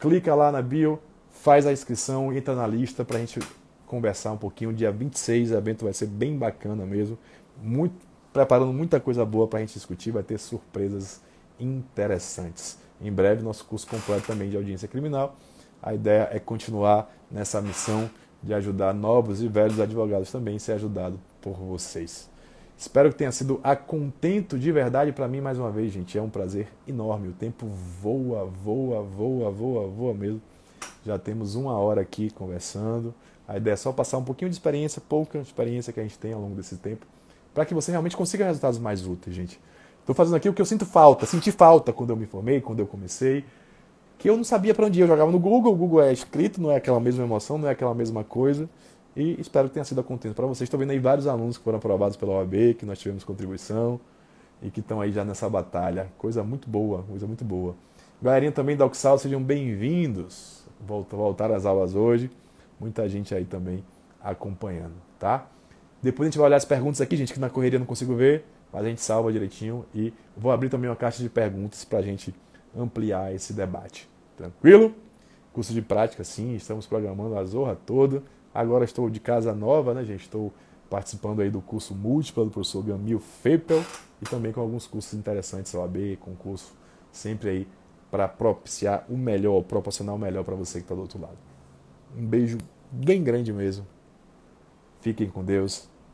Clica lá na bio, faz a inscrição, entra na lista para a gente conversar um pouquinho. Dia 26 o evento vai ser bem bacana mesmo. Muito, preparando muita coisa boa para a gente discutir, vai ter surpresas interessantes. Em breve, nosso curso completo também de audiência criminal. A ideia é continuar nessa missão de ajudar novos e velhos advogados também ser ajudado por vocês. Espero que tenha sido a contento de verdade para mim mais uma vez, gente. É um prazer enorme. O tempo voa, voa, voa, voa, voa mesmo. Já temos uma hora aqui conversando. A ideia é só passar um pouquinho de experiência, pouca experiência que a gente tem ao longo desse tempo, para que você realmente consiga resultados mais úteis, gente. Estou fazendo aqui o que eu sinto falta, senti falta quando eu me formei, quando eu comecei, que eu não sabia para onde ir. Eu jogava no Google, o Google é escrito, não é aquela mesma emoção, não é aquela mesma coisa. E espero que tenha sido contento para vocês. Estou vendo aí vários alunos que foram aprovados pela OAB, que nós tivemos contribuição e que estão aí já nessa batalha. Coisa muito boa, coisa muito boa. Galerinha também da Oxal, sejam bem-vindos. Voltaram às aulas hoje. Muita gente aí também acompanhando, tá? Depois a gente vai olhar as perguntas aqui, gente, que na correria não consigo ver, mas a gente salva direitinho e vou abrir também uma caixa de perguntas para a gente ampliar esse debate. Tranquilo? Curso de prática, sim, estamos programando a zorra toda. Agora estou de casa nova, né, gente? Estou participando aí do curso múltiplo do professor Gamil Feppel e também com alguns cursos interessantes, OAB, concurso, sempre aí para propiciar o melhor, proporcionar o melhor para você que está do outro lado. Um beijo bem grande mesmo. Fiquem com Deus.